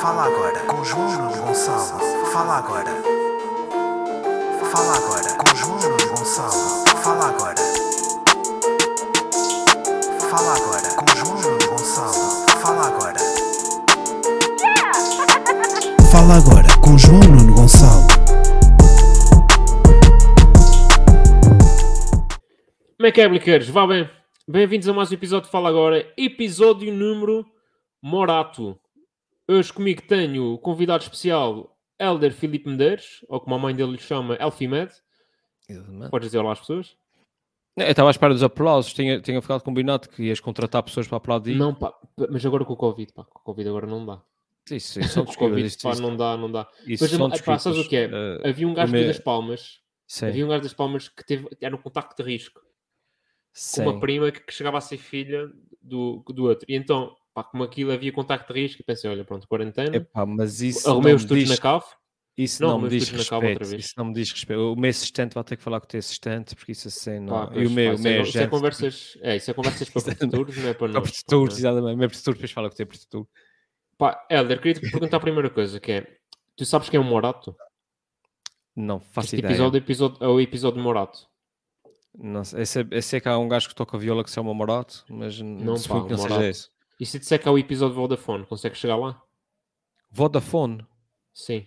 Fala agora com João Gonçalo. Fala agora. Fala agora com João Gonçalo. Fala agora. Fala agora com João Gonçalo. Fala agora. Fala agora com João Nuno Gonçalo. Como é que é, bliqueiros? Vá bem. Bem-vindos a mais um episódio de Fala Agora, episódio número Morato. Hoje comigo tenho o convidado especial Elder Filipe Medeiros, ou como a mãe dele lhe chama, Elfimed. Podes dizer olá às pessoas? Eu estava à espera dos aplausos, tinha, tinha ficado combinado que ias contratar pessoas para aplaudir. Não, pá, mas agora com o Covid, pá, com o Covid agora não dá. Isso, isso são Com desculpas. Isto, pá, não dá, não dá. isso Mas, são pá, sabes o que é? Eh, Havia um gajo das Palmas, sim, havia um gajo das Palmas que teve, era um contacto de risco, com sim. uma prima que, que chegava a ser filha do, do outro. E então, pá, como aquilo havia contacto de risco, eu pensei, olha, pronto, quarentena, Epá, mas isso arrumei não os estudos diz, na CAF, isso Não, não, me diz respeito. vez. Isso não me diz respeito. O meu assistente vai ter que falar com o teu assistente, porque isso assim não. Pá, e o meu, pá, o isso, é, meu isso é conversas, é, isso é conversas para produtores, não é para Para nós. produtores, pá. exatamente. O meu produtor depois fala com o teu produtor. Pá, Helder, queria te perguntar a primeira coisa, que é, tu sabes quem é o Morato? Não faço Este ideia. episódio, episódio é o episódio de Morato. Não sei, eu, sei, eu sei que há um gajo que toca viola que se chama Morato, mas Não, não, pá, que não Morato. seja esse. E se disser que há o episódio Vodafone, consegue chegar lá? Vodafone? Sim.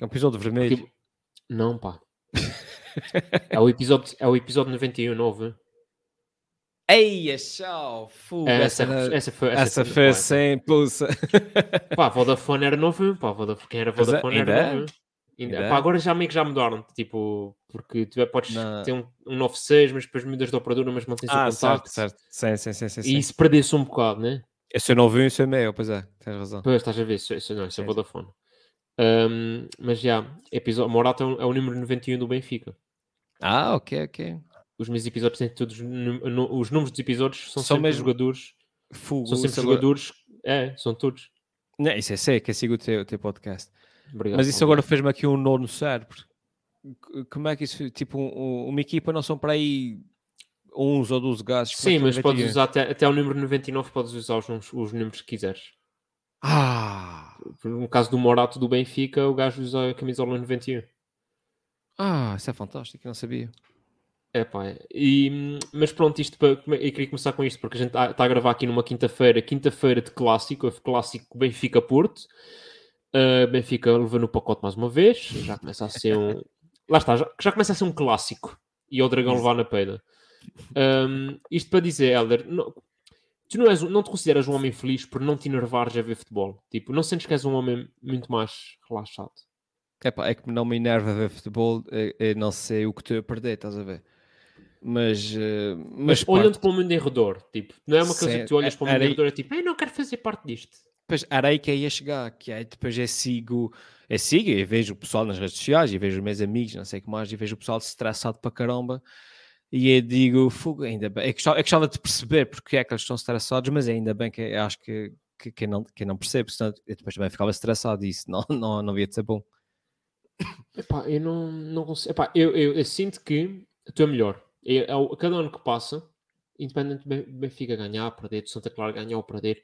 É um episódio vermelho. Tipo, não, pá. é, o episódio, é o episódio 91, 9. Eia, tchau! Fuga, essa, essa, essa foi, essa, essa foi, sem pulsa. Pá, Vodafone era novo pá, Vodafone, quem era é, Vodafone era é. novo. Ainda, pá, é? agora já meio que já mudaram, tipo, porque tu é- podes Não. ter um, um 96, mas depois mudas de operadora, mas mantens Ah, o certo, contacto. certo. Sim, sim, sim, sim. E isso perdeu-se um bocado, né? Esse eu não vi, isso é meu, pois é, tens razão. Pois, estás a ver, isso, isso não, isso é sim. Vodafone. Ahm, mas já, episódio, Morata é o, é o número 91 do Benfica. Ah, ok, ok. Os meus episódios têm todos, os números dos episódios são São sempre mesmo- jogadores, Fugo, são sempre jogadores, é, são todos. Não, isso é sei, que sigo o teu, o teu podcast. Obrigado. Mas isso agora fez-me aqui um nó no cérebro. Como é que isso, tipo, um- um- uma equipa não são para aí 11 ou 12 gases? como é Sim, mas vai podes usar até, até o número 99, podes usar os números, os números que quiseres. Ah! No caso do Morato do Benfica, o gajo usa a camisola 91. Ah, isso é fantástico, não sabia. É pá, é. e, mas pronto, isto para, eu queria começar com isto porque a gente está a gravar aqui numa quinta-feira, quinta-feira de clássico, houve clássico Benfica-Porto. Uh, Benfica levou no pacote mais uma vez, já começa a ser um. Lá está, já, já começa a ser um clássico e o Dragão levar na peida. Um, isto para dizer, Helder, não- tu não, és, não te consideras um homem feliz por não te enervares a ver futebol? Tipo, não sentes que és um homem muito mais relaxado? Epá, é que não me enerva ver futebol, eu, eu não sei o que estou a perder, estás a ver? Mas, eh, Mas, mas olhando parte- para o mundo em redor, tipo, não é uma coisa Sim, que tu olhas para o mundo era em redor e é tipo, eu não quero fazer parte disto. Depois era aí que eu ia chegar, que é depois eu sigo, eu sigo e vejo o pessoal nas redes sociais e vejo os meus amigos, não sei o que mais, e vejo o pessoal estressado para caramba. E eu digo, fogo, ainda bem, eu gostava, eu gostava de perceber porque é que eles estão estressados, mas ainda bem que eu acho que, que, que eu não, que eu não percebo, senão eu depois também ficava estressado e isso não, não, não ia de ser bom. Epá, eu não, não consigo. Epá, eu, eu, eu sinto que tu é melhor. Eu, ao- cada ano que passa, independente do Ben- Benfica ganhar, perder, do Santa Clara ganhar ou perder,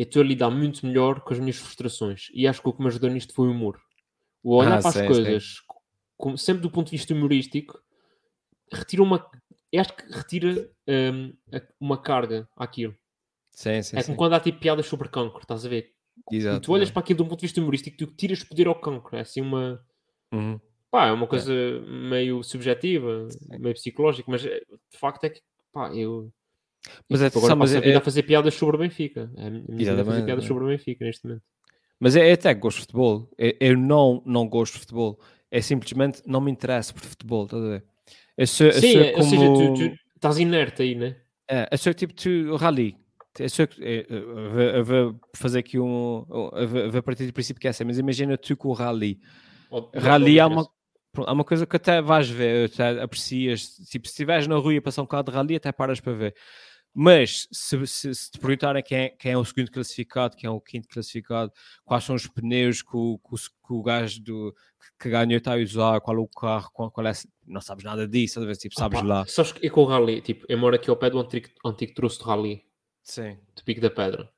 eu estou a lidar muito melhor com as minhas frustrações. E acho que o que me ajudou nisto foi o humor. O olhar Ah, para as sim, sim. coisas, com- sempre do ponto de vista humorístico, retira uma. Acho que retira a- uma carga àquilo. Sim, sim, é sim. como quando há tipo piadas sobre cancro, estás a ver? E Exato, tu olhas para aquilo de um ponto de vista humorístico, tu tiras poder ao cancro. É assim uma. Uhum. Pá, é uma coisa meio subjetiva, meio psicológica, mas eh, de facto é que, pá, eu. Mas é- tipo, agora sabe, mas é- é- a fazer piadas sobre o Benfica. É a fazer piadas é. sobre o Benfica neste momento. Mas eu, eu até gosto de futebol. Eu, eu não, não gosto de futebol. É simplesmente não me interessa por futebol, estás a eu Sim, é, como... ou seja, tu, tu estás inerte aí, né? É, eu sou tipo tu, rally. Sou, eu, eu, vou- eu vou fazer aqui um. Eu vou, partir do princípio que é assim, mas imagina tu com o rally. Ou- Rally há não uma, há uma coisa que até vais ver, até aprecias. Tipo, se estiveres na rua e passar um bocado de rally, até paras para ver. Mas se, se, se te perguntarem quem é, quem é o segundo classificado, quem é o quinto classificado, quais são os pneus que o, que o, que o gajo do, que ganhou está a usar, qual é o carro, qual, qual é. Não sabes nada disso, a ver? tipo, sabes lá. Sabes que eu com o Rally, tipo, eu moro aqui ao pé do antigo, antigo troço de Rally, Sim. do Pico da Pedra.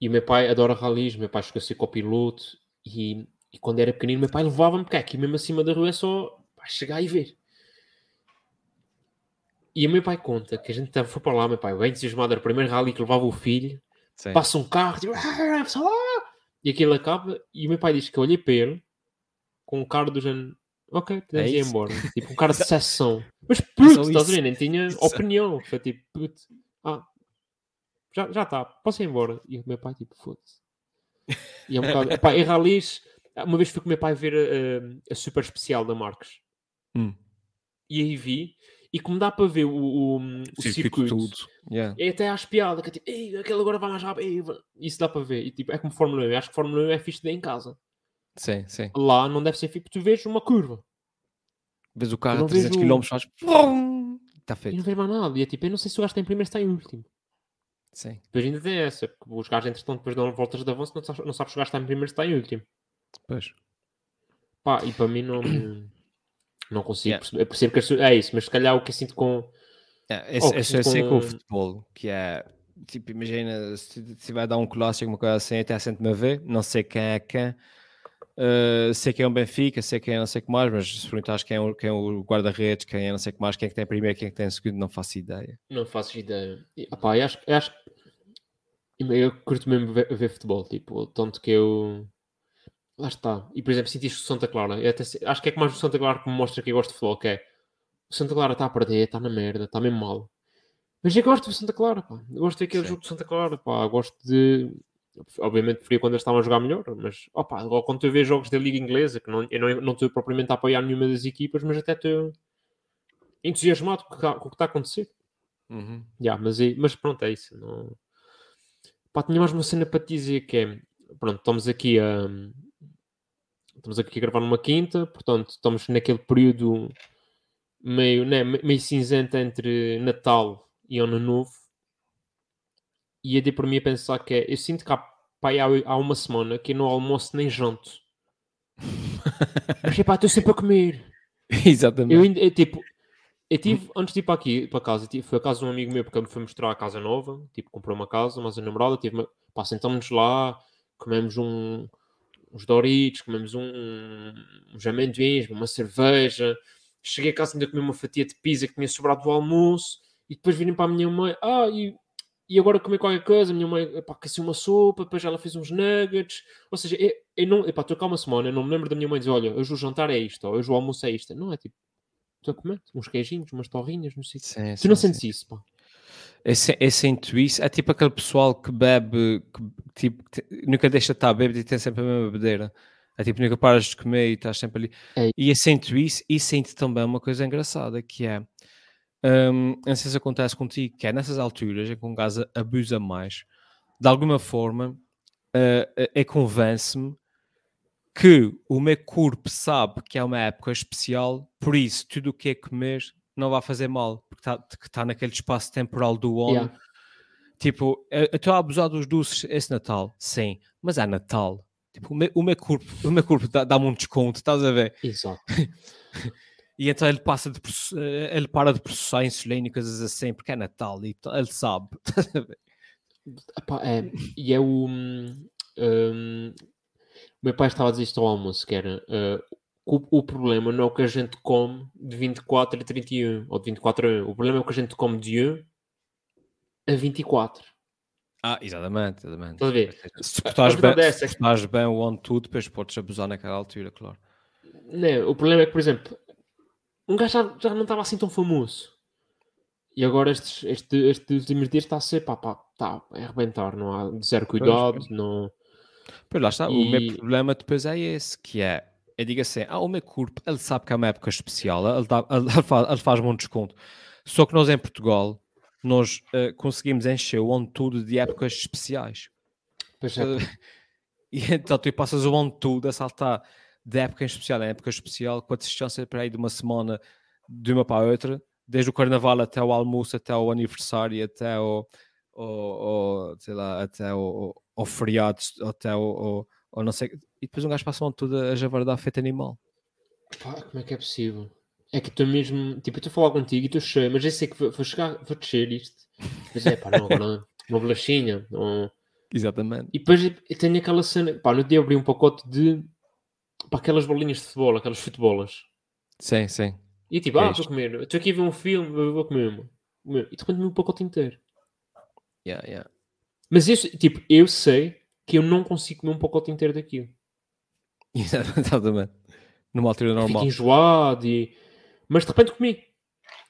E o meu pai adora ralis, o meu pai chegou a ser copiloto e, e quando era pequenino, o meu pai levava-me, porque aqui mesmo acima da rua é só pá, chegar e ver. E o meu pai conta que a gente foi para lá, meu pai, bem entusiasmado, era o primeiro rally que levava o filho, Sim. passa um carro, tipo, "Ah, pessoal, ah!" e aquilo acaba, e o meu pai diz que eu olhei para ele com um cara do género, ok, podemos É ir embora. Tipo, um cara de sessão. Mas puto, estás a ver? Nem tinha opinião. Foi tipo, puto, ah, já já está, posso ir embora. E o meu pai, tipo, foda-se. E é um bocado, epá, em ralis, uma vez fui com o meu pai ver a, a super especial da Marques. Hum. E aí vi, e como dá para ver o, o, o circuito, tudo. Yeah. é até às piadas, que é tipo, Ei, aquele agora vai mais rápido, ei, vai-" isso dá para ver. E tipo, é como Fórmula 1, eu acho que Fórmula 1 é fixe de em casa. Sim, sim. Lá não deve ser fixe, porque tu vês uma curva Vês o carro a 300 vejo- km faz. Está e feito. não vês mais nada. E é tipo, eu não sei se o gajo está em primeiro ou se está em último. Sim. Depois ainda tem essa, porque os gajos entretanto depois dão voltas de avanço, não sabes, não sabes se o gajo está em primeiro ou se está em último. Pois. Pá, e para mim não, não consigo Yeah. perceber. Eu percebo que é isso, mas se calhar o que eu sinto com. É, esse, Oh, é com- com o futebol, que é tipo, imagina se, se vai dar um clássico, uma coisa assim, até sente-me a ver, não sei quem é quem, uh, sei quem é o Benfica, sei quem é não sei o que mais, mas se perguntares quem é o, quem é o guarda-redes, quem é não sei o que mais, quem é que tem primeiro, quem é que tem segundo, não faço ideia. Não faço ideia. E, opá, eu acho, eu acho que. Eu curto mesmo ver, ver futebol, tipo, tanto que eu. Lá está. E por exemplo, senti isto do Santa Clara. Eu até acho que é que mais o Santa Clara que me mostra que eu gosto de futebol, que é o Santa Clara está a perder, está na merda, está mesmo mal. Mas eu gosto do Santa Clara, pá. Eu gosto daquele Sim. jogo do Santa Clara, pá. Eu gosto de. Obviamente preferia quando eles estavam a jogar melhor, mas opa, agora quando tu vês jogos da Liga Inglesa, que não, eu não não estou propriamente a apoiar nenhuma das equipas, mas até estou entusiasmado com o que está- o que está a acontecer. Ya, mas, é- mas pronto, é isso. Não... Pá, tinha mais uma cena para te dizer que é. Pronto, estamos aqui a. Estamos aqui a gravar numa quinta, portanto, estamos naquele período meio, né, me- meio cinzento entre Natal e Ano Novo. E eu dei por mim a pensar que é. Eu sinto que há, pá, há, há uma semana que eu não almoço nem janto. Mas pá, estou sempre a comer. Exatamente. Eu ainda, eu, tipo, eu tive, antes de ir para aqui, para casa, tive, foi a casa de um amigo meu, porque ele me foi mostrar a casa nova, tipo, comprou uma casa, mas a namorada, tive, pá, sentámos lá, comemos um, uns Doritos, comemos um, uns amendoins, uma cerveja, cheguei a casa ainda comi uma fatia de pizza que tinha sobrado do almoço, e depois virem para a minha mãe, ah, e, e agora comer qualquer coisa, a minha mãe, aqueceu uma sopa, depois ela fez uns nuggets, ou seja, eu, eu não, epá, estou cá uma semana, eu não me lembro da minha mãe dizer, olha, hoje o jantar é isto, ou hoje o almoço é isto, não é tipo, estou a comer uns queijinhos, umas torrinhas, não sei. Sim, Tu não sim, sentes sim. isso, pá? Eu, se- eu sinto isso. É tipo aquele pessoal que bebe, que, tipo, te- nunca deixa de estar bêbado e tem sempre a mesma bebedeira. É tipo, nunca paras de comer e estás sempre ali. É. E eu sinto isso e sinto também uma coisa engraçada que é. hum, não sei se acontece contigo, que é nessas alturas em que um gajo abusa mais, de alguma forma, eh, é convence-me que o meu corpo sabe que é uma época especial, por isso tudo o que é comer não vai fazer mal, porque está tá naquele espaço temporal do ano. Yeah. Tipo, eu estou a abusar dos doces esse Natal, sim, mas é Natal. Tipo, o meu, o meu corpo, o meu corpo dá- dá-me um desconto, estás a ver? Exato. E então ele passa de eh, ele para de processar insulina e coisas assim, porque é Natal e ele sabe. estás a ver? Epá, é, e é o. hum, hum, o meu pai estava a dizer isto ao almoço, que era. uh, o, o problema não é o que a gente come de 24 a 31, ou de 24 a 1. O problema é o que a gente come de 1 a 24. Ah, exatamente, exatamente. Estás a ver? Se portares a bem, é se portares bem o on tudo, depois podes abusar naquela altura, claro. Não, o problema é que, por exemplo, um gajo já, já não estava assim tão famoso. E agora estes, este, estes últimos dias está a ser, pá, pá, tá, a arrebentar, não há zero cuidado, pois. não... Pois lá está, o E- meu problema depois é esse, que é, eu digo assim, ah, o meu corpo, ele sabe que é uma época especial, ele, dá, ele, faz, ele faz-me um desconto. Só que nós em Portugal, nós eh, conseguimos encher o ano tudo de épocas especiais. Pois é, pá. E então tu passas o ano todo a saltar de época em especial em época especial, com a distância para aí de uma semana de uma para a outra, desde o carnaval até o almoço, até o aniversário, até o, o, o- sei lá, até o, o, o feriado, até o, o, o não sei, e depois um gajo passa o todo a javardar feito animal. Pá, como é que é possível? É que estou mesmo, tipo, eu estou a falar contigo e estou cheio, mas eu sei que vou, vou chegar, vou descer isto. Mas é, pá, não, agora uma bolachinha, um, Exatamente. E depois eu tenho aquela cena, pá, no dia abri um pacote de, pá, aquelas bolinhas de futebol, aquelas futebolas. Sim, sim. E tipo, Que é ah, vou comer, estou aqui a ver um filme, vou comer uma. E de repente um pacote inteiro. Yeah, yeah. Mas eu, tipo, eu sei que eu não consigo comer um pacote inteiro daquilo. Exatamente. Numa altura normal. Fico enjoado e... Mas de repente comi.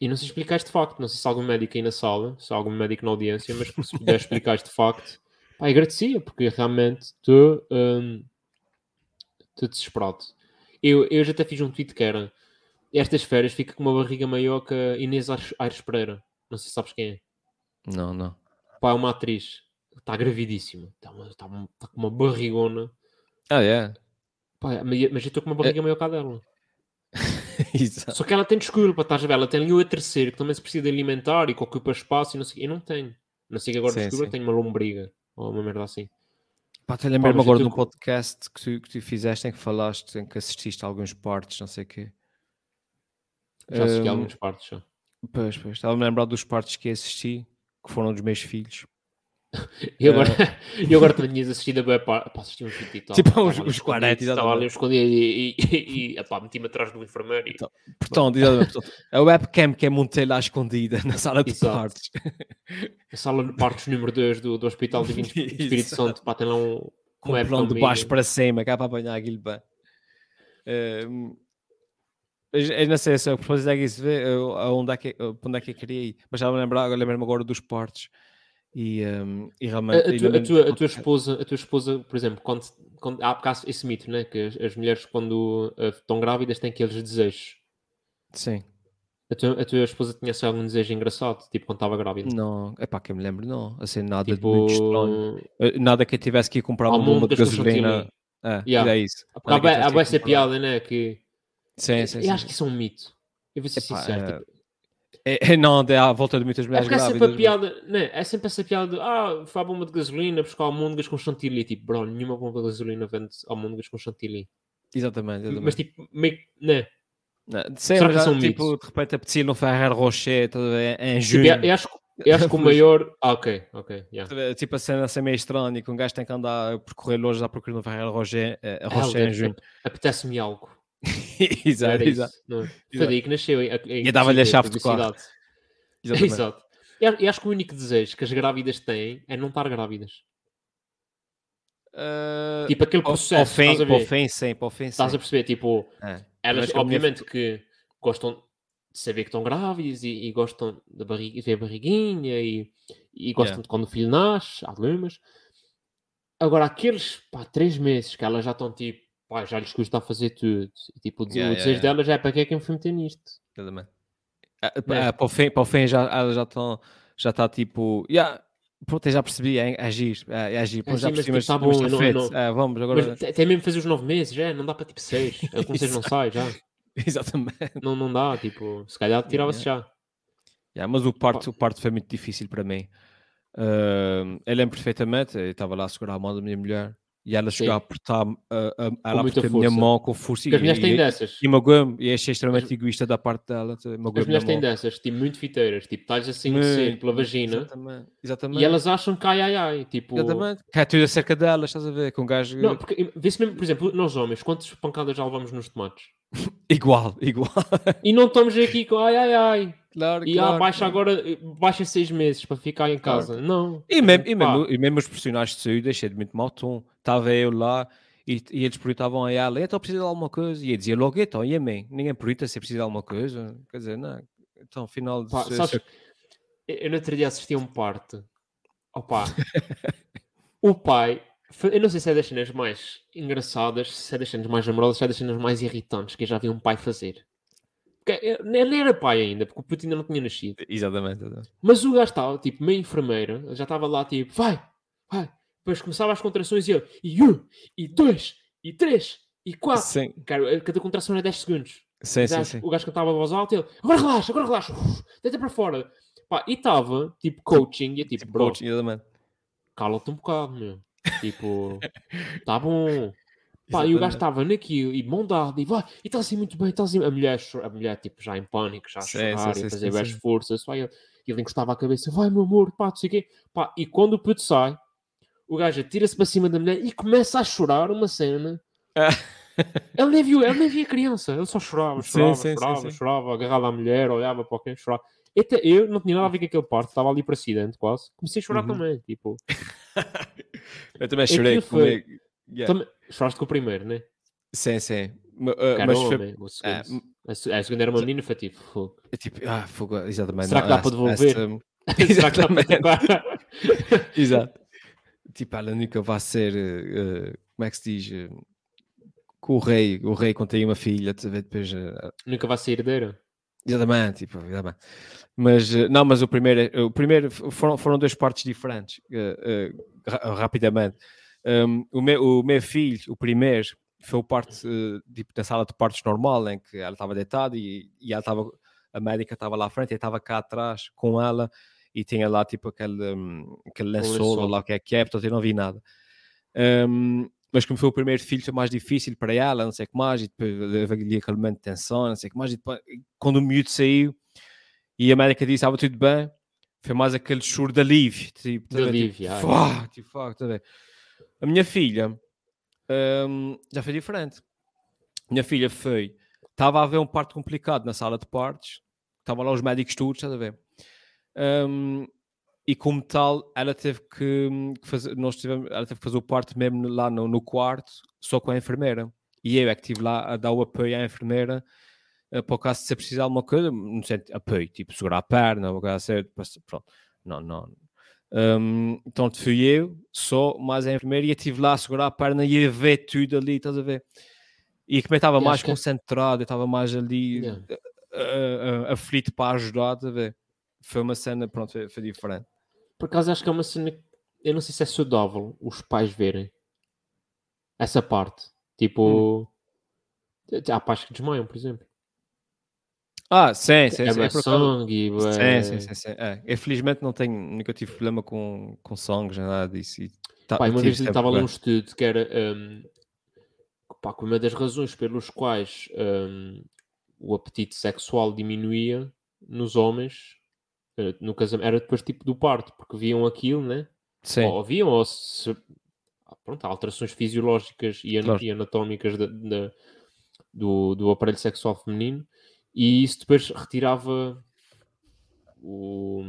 E não sei explicar este facto. Não sei se há algum médico aí na sala, se há algum médico na audiência, mas se puder explicar este facto, pá, agradecia, porque realmente estou estou desesperado. Eu, eu já até fiz um tweet que era estas férias fica com uma barriga maior que a Inês Aires Pereira. Não sei se sabes quem é. Não, não. Pá, é uma atriz. Está gravidíssima. Está, uma- está com uma barrigona. Ah, é? Pá, mas mas eu estou com uma barriga maior que a dela. Exato. Só que ela tem desculpa, estás a ver? Ela tem ali o terceiro que também se precisa de alimentar e que ocupa espaço e não sei. Eu não tenho. Não sei que agora Sim, desculpa sim. tenho uma lombriga ou uma merda assim. Pá, te lembro-me agora de um podcast que tu, que tu fizeste em que falaste, em que assististe a alguns partes, não sei o quê. Já assisti a Hum, algumas partes. Já. Pois, pois. Estava-me a lembrar dos partes que assisti, que foram dos meus filhos. E agora, e agora também tinhas assistido a boa parte. Pá, assisti uns 20 e tal. Tipo, uns- uns escondido, 40, Estava ali escondido e, e, e, e meti-me atrás do enfermeiro. E, Então, Portanto, portanto, a webcam que é montei lá escondida na sala de Exato. partes. a sala de partos número 2 do, do Hospital Divino Espírito. Santo. Pá, tem lá um. Com um plano de baixo para cima, cá para apanhar aquilo bem. Hum, eu não sei se eu propósito é que isso vê aonde é que, para onde é que eu queria ir, mas já me lembrar, lembro-me agora dos portes e, hum, e A, realmente. a e tua, a, tua, a tua esposa, a tua esposa, por exemplo, quando, quando há por acaso esse mito, né? Que as, as mulheres quando eh, estão grávidas têm aqueles desejos. Sim, A tua, a tua esposa tinha assim, algum desejo engraçado, tipo quando estava grávida? não, é pá, que eu me lembro, não, assim, nada de Tipo, muito estranho. Eh, Nada que eu tivesse que ir comprar uma bomba de gasolina. É, Yeah. é isso. Há, essa piada, né? Que Sim, sim, eu sim. acho que isso é um mito. Eu vou ser Epá, sincero. é, tipo, É, é, não, é à volta de muitas é mulheres sempre grávidas. a piada, né? É sempre essa piada de ah, foi à bomba de gasolina buscar almôndegas com chantilly. Tipo, bro, nenhuma bomba de gasolina vende almôndegas com chantilly. Exatamente, exatamente. Mas tipo, meio que, né? Não, Será sempre que já, são tipo, mitos? de repente apetecia no Ferrer Rocher, a ver, em Tipo, junho. eu, eu acho, que- eu acho que o maior. Ah, ok, ok. Yeah. A ver, Tipo a cena assim meio estranha, que um gajo tem que andar a percorrer longe à procura no Ferrer Rocher, a Ah, Rocher em deve- junho. Apetece-me algo. exato, Era exato. isso. Daí que nasceu. em- em- E dava-lhe a chave de quarto. Exato. Eu, eu acho que o único desejo que as grávidas têm é não estar grávidas. Eh, Tipo aquele processo. para o fim, estás a ver? fim, sim, para o fim, sim. Estás a perceber? Tipo, É. elas que a minha- obviamente que gostam de saber que estão grávidas e, e gostam de barriga, ver a barriguinha e, e gostam Yeah. de quando o filho nasce, há problemas. Agora, aqueles pá, três meses que elas já estão tipo, pá, já lhes custa a fazer tudo. E, tipo, o, dese- Yeah, yeah, desejo yeah. delas é para que é que eu me fui meter nisto? Exatamente. Ah, Né? ah, para o fim, para o fim já, elas já estão, já está tipo, yeah, pronto, já percebi, é, é agir, é, é agir, pronto, já sim, mas, percebi, tipo, mas bom, está não- não- Ah, vamos agora. Mas até mesmo fazer os nove meses, é, não dá para tipo seis. É com seis não sai já. Exatamente. Não, não dá, tipo, se calhar tirava-se já. Yeah, mas o parto, o parto foi muito difícil para mim. Uh, eu lembro perfeitamente, eu estava lá a segurar a mão da minha mulher e ela chegou a apertar, uh, uh, ela apertou a minha mão com força Porque as mulheres têm e, dessas. e magoou-me e achei extremamente egoísta da parte dela. As mulheres têm dessas, tipo, muito fiteiras. Tipo, estás assim a Muito, pela vagina Exatamente. exatamente. e elas acham que ai ai ai. Tipo, Exatamente. Que é tudo acerca delas, estás a ver? Com um gajo não, porque vê-se mesmo, por exemplo, nós homens, quantas pancadas já levamos nos tomates? igual, igual. E não estamos aqui com ai ai ai. claro, E ah, baixa agora, baixa seis meses para ficar em Claro. casa. Não. E mesmo, e, mesmo, e mesmo os profissionais de saúde achei de muito mau tom. Estava eu lá e, e eles perguntavam a ela, então precisa de alguma coisa? E eu dizia logo, então, e a mim? Ninguém pergunta se precisa de alguma coisa. Quer dizer, não. Então, afinal, de Pá, se- sabes, se- eu eu no outro dia assisti a um parte. Opa, o pai, eu não sei se é das cenas mais engraçadas, se é das cenas mais amorosas, se é das cenas mais irritantes que eu já vi um pai fazer. Porque eu- ele nem era pai ainda, porque o puto ainda não tinha nascido. Exatamente. exatamente. Mas o gajo estava, tipo, meio enfermeira, já estava lá, tipo, vai, vai. Depois começava as contrações e ele, e um, e dois, e três, e quatro. Sim, Cara, cada contração é 10 segundos. sim, O sim. gajo, sim. o gajo cantava a voz alta e ele, agora relaxa, agora relaxa, uf, deita para fora. Pá, e estava, tipo, coaching, e eu, tipo, bro, Coach, exatamente. cala-te um bocado, meu. Tipo, tá bom. Pá, e o gajo estava naquilo, e mão dada, e vai, e está assim muito bem, está assim. A mulher, a mulher, tipo, já em pânico, já a chorar, sim, e a fazer sim. forças, vai, ele, ele encostava a cabeça, vai, meu amor, pá, não sei o quê. Pá, e quando o puto sai, o gajo atira-se para cima da mulher e começa a chorar uma cena. Ele nem viu, ele nem via criança, ele só chorava, chorava, sim, sim, chorava, sim. chorava, agarrado à mulher, olhava para quem chorava. Até eu não tinha nada a ver com aquele parte, estava ali para acidente quase. Comecei a chorar Uhum. também, tipo, Eu também Aquilo chorei. foi- comigo. Yeah. também, choraste com o primeiro, né? Sim, sim. Ah, era mas foi homem, o segundo. ah, a, se- a segunda era uma menina, foi tipo, é tipo, ah, fogo, exatamente. Será que dá não, para devolver? Será que dá para? Exato. Tipo, ela nunca vai ser, eh, como é que se diz? eh, com o rei, o rei quando tem uma filha, depois. eh, Nunca vai ser herdeira. Exatamente, tipo, exatamente. Mas, eh, não, mas o primeiro, é- o primeiro foram, foram duas partes diferentes, eh, eh, ra- rapidamente. Um, o, meu, o meu filho, o primeiro, foi o parte, eh, tipo, da sala de partos normal, em que ela estava deitada e, e ela estava, a médica estava lá à frente e eu estava cá atrás com ela e tinha lá, tipo, aquele, hum, aquele lençol, lençol. lá o que é que é, portanto eu não vi nada. Um, mas como foi o primeiro filho, foi mais difícil para ela, não sei o que mais, e depois ali aquele momento de tensão, não sei o que mais, e depois, quando o miúdo saiu e a médica disse, estava tudo bem, foi mais aquele choro de alívio, tipo, De alívio, tipo. "Fuá", tipo, "Fuck", tá a minha filha hum, já foi diferente. Minha filha foi, estava a haver um parto complicado na sala de partos, estavam lá os médicos todos, estás a ver? Hum, e como tal, ela teve que hum, que fazer, nós tivemos, ela teve que fazer o parto mesmo lá no, no quarto, só com a enfermeira. E eu é que estive lá a dar o apoio à enfermeira eh, para o caso de ser preciso de alguma coisa, não sei, apoio, tipo segurar a perna, ou coisa assim, pronto. Não, não. Hum, então fui eu, só mais a enfermeira, e eu estive lá a segurar a perna e a ver tudo ali, estás a ver? E como eu estava mais que- concentrado, eu estava mais ali Yeah. eh, eh, aflito para ajudar, estás a ver? Foi uma cena, pronto, foi, foi diferente. Por acaso acho que é uma cena eu não sei se é saudável os pais verem essa parte. Tipo, há pais que desmaiam, por exemplo. Ah, sim, sim, é sim. é sangue, bué- Sim, sim, sim, sim. É. Eu felizmente não tenho, nunca tive problema com, com sangue, nada disso. E tá- Pá, uma vez estava bem. um estudo que era um, pá, que uma das razões pelos quais um, o apetite sexual diminuía nos homens no casamento era depois tipo do parto, porque viam aquilo, né? Sim, Ou viam, ou se ah, pronto, alterações fisiológicas e, Claro. e anatómicas da- da- do, do aparelho sexual feminino, e isso depois retirava o,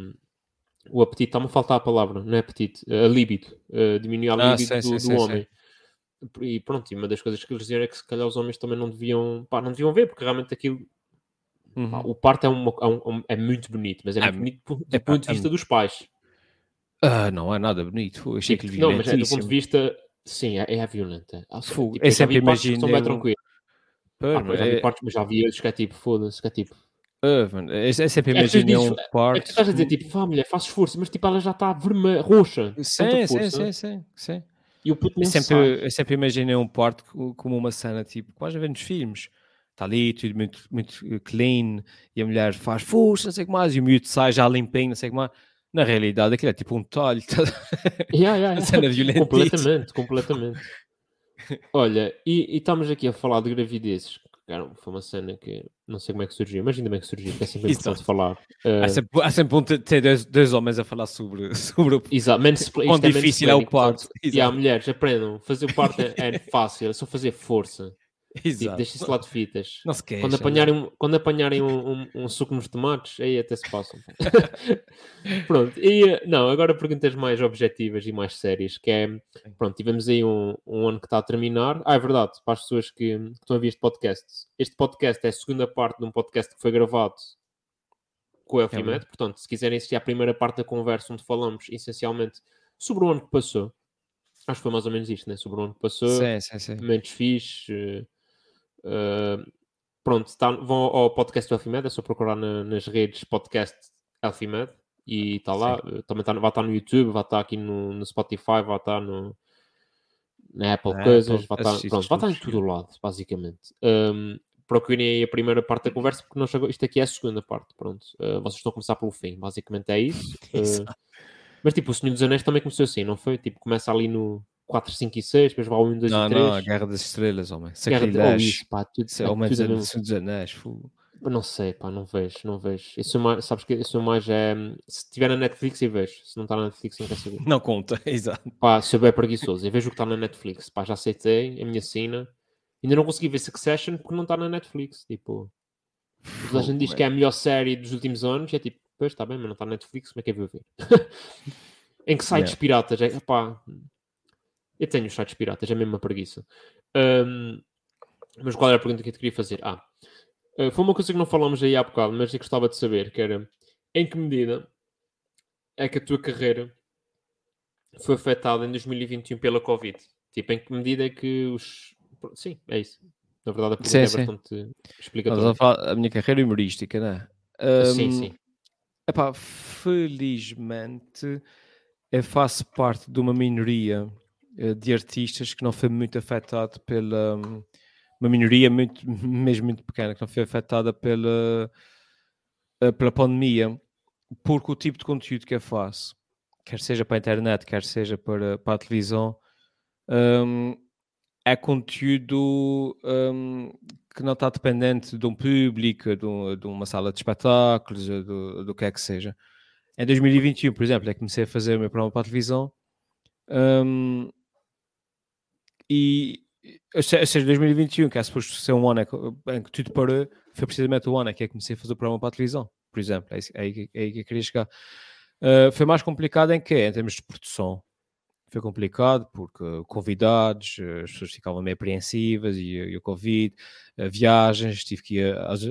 o apetite. Está-me a faltar a palavra, não é apetite, a libido, diminuía a Ah, libido sim, do, sim, do sim, sim. homem. E pronto, e uma das coisas que eles diziam é que se calhar os homens também não deviam, pá, não deviam ver, porque realmente aquilo, Uhum. o parto é, uma- é um- é muito bonito, mas é, É muito mu- bonito do, do epá, ponto de é vista dos pais. Ah, não é nada bonito. Eu achei Tipo, que não, mas é do ponto de vista, sim, é, é violenta. Ah, Fogo, tipo, eu vi sempre que são bem imaginei um- tranquilos. Pois, Ah, mas já vi é- partos, mas já vi outros que é tipo, foda-se, que é tipo. ah, mano, eu eu sempre É tu imaginei dizes- um É que parto. estás a dizer tipo, vá mulher, faz esforço, mas tipo, ela já está vermelha, roxa. Sim, sim, sim, sim, sim. E o puto Eu sempre, eu sempre imaginei um parto co- como uma cena tipo, vais a ver nos filmes. Está ali, tudo muito, muito eh, clean, e a mulher faz força, não sei o que mais, e o miúdo sai já limpinho, não sei o que mais. Na realidade, aquilo é tipo um talho. Yeah, yeah, yeah. cena violenta. Completamente, completamente. Olha, e, e estamos aqui a falar de gravidezes. Cara, foi uma cena que não sei como é que surgiu, mas ainda bem que surgiu, que é sempre importante falar. Uh, Há sempre, há sempre um ter dois, dois homens a falar sobre, sobre o Exato, quão é difícil é o mansplaining, portanto, parto. E há mulheres, aprendam. Fazer o parto é, é fácil, é só fazer força. Tipo, Exato. Deixem-se lá de fitas. Não se queixa. Quando apanharem, um, quando apanharem um, um- um suco nos tomates, aí até se passam. pronto, e eh, não, agora perguntas mais objetivas e mais sérias, que é, pronto, tivemos aí um, um ano que está a terminar. Ah, é verdade, para as pessoas que, que estão a ver este podcast. Este podcast é a segunda parte de um podcast que foi gravado com o Elfimed, portanto, se quiserem assistir à primeira parte da conversa onde falamos essencialmente sobre o ano que passou, acho que foi mais ou menos isto, né? Sobre o ano que passou, Sim, sim, sim. momentos fixe. Eh, pronto, tá- vão ao podcast do Elfimed, é só procurar na- nas redes podcast Elfimed e está lá. eh, Também tá, vai estar no YouTube, vai estar aqui no, no Spotify, vai estar no, na Apple Na Coisas, vai estar, esses pronto, vai estar em todo lado, basicamente. Um, procurem aí a primeira parte da conversa, porque nós isto aqui é a segunda parte. Pronto, Eh, vocês estão a começar pelo fim, basicamente é isso. Exato. mas tipo, o Senhor dos Anéis também começou assim, não foi? Tipo, começa ali no 4, 5 e 6, depois vai ao 1, 2 Não, e 3. não, a Guerra das Estrelas, homem. Guerra de... oh, Sacrilégio. isso, pá, tudo, Isso é o tudo Senhor dos Anéis. fogo. Não sei, pá, não vejo, não vejo. Isso mais, sabes que isso mais é. Se tiver na Netflix, eu vejo. Se não está na Netflix, não quero saber. Não conta, exato. Pá, se eu bem preguiçoso, eu vejo o que está na Netflix. Pá, já aceitei a minha cena. Ainda não consegui ver Succession porque não está na Netflix. Tipo, a gente diz que é a melhor série dos últimos anos. E é tipo, pois está bem, mas não está na Netflix, como é que eu vou ver? em que sites Yeah. piratas? É, pá, eu tenho os sites piratas, é mesmo uma preguiça. Ahm, mas qual era a pergunta que eu te queria fazer? Ah, ah, foi uma coisa que não falamos aí há bocado, mas eu gostava de saber, que era em que medida é que a tua carreira foi afetada em 2021 pela Covid? Tipo, em que medida é que os... Sim, é isso. Na verdade, a pergunta Sim, é sim. bastante explicatória. a a minha carreira humorística, não é? Sim, Hum, sim. Epá, felizmente eu faço parte de uma minoria de artistas que não foi muito afetado pela hum, uma minoria muito, mesmo muito pequena, que não foi afetada pela, eh, pela pandemia, porque o tipo de conteúdo que eu faço, quer seja para a internet, quer seja para, para a televisão, hum, é conteúdo hum, que não está dependente de um público, de, um- de uma sala de espetáculos, do, do que é que seja. Em 2021, por exemplo, é que comecei a fazer o meu programa para a televisão hum, e ou se- ou seja, 2021, que é suposto ser um ano em que- em que tudo parou, foi precisamente o ano em que eu comecei a fazer o programa para a televisão, por exemplo, é, é aí, que- é aí que eu queria chegar. Uh, foi mais complicado em que? Em termos de produção. Foi complicado porque convidados, as pessoas ficavam meio apreensivas e, e o Covid, eh, viagens, tive que ir às,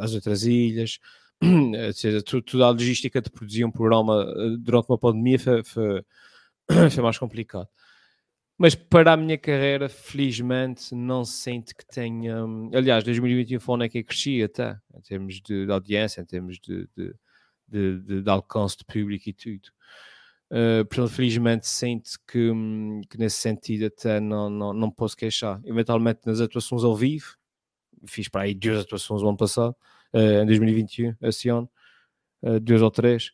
às outras ilhas, ou seja, toda a logística de produzir um programa eh, durante uma pandemia foi, foi, foi mais complicado. Mas para a minha carreira, felizmente, não sinto que tenha. hum, Aliás, 2021 foi o ano em que eu cresci até, em termos de, de audiência, em termos de, de, de, de- alcance de público e tudo. Uh, portanto, felizmente sinto que, hum, que nesse sentido até não, não, não posso queixar. Eventualmente nas atuações ao vivo, fiz para aí duas atuações o ano passado, uh, em 2021, esse ano, uh, duas ou três,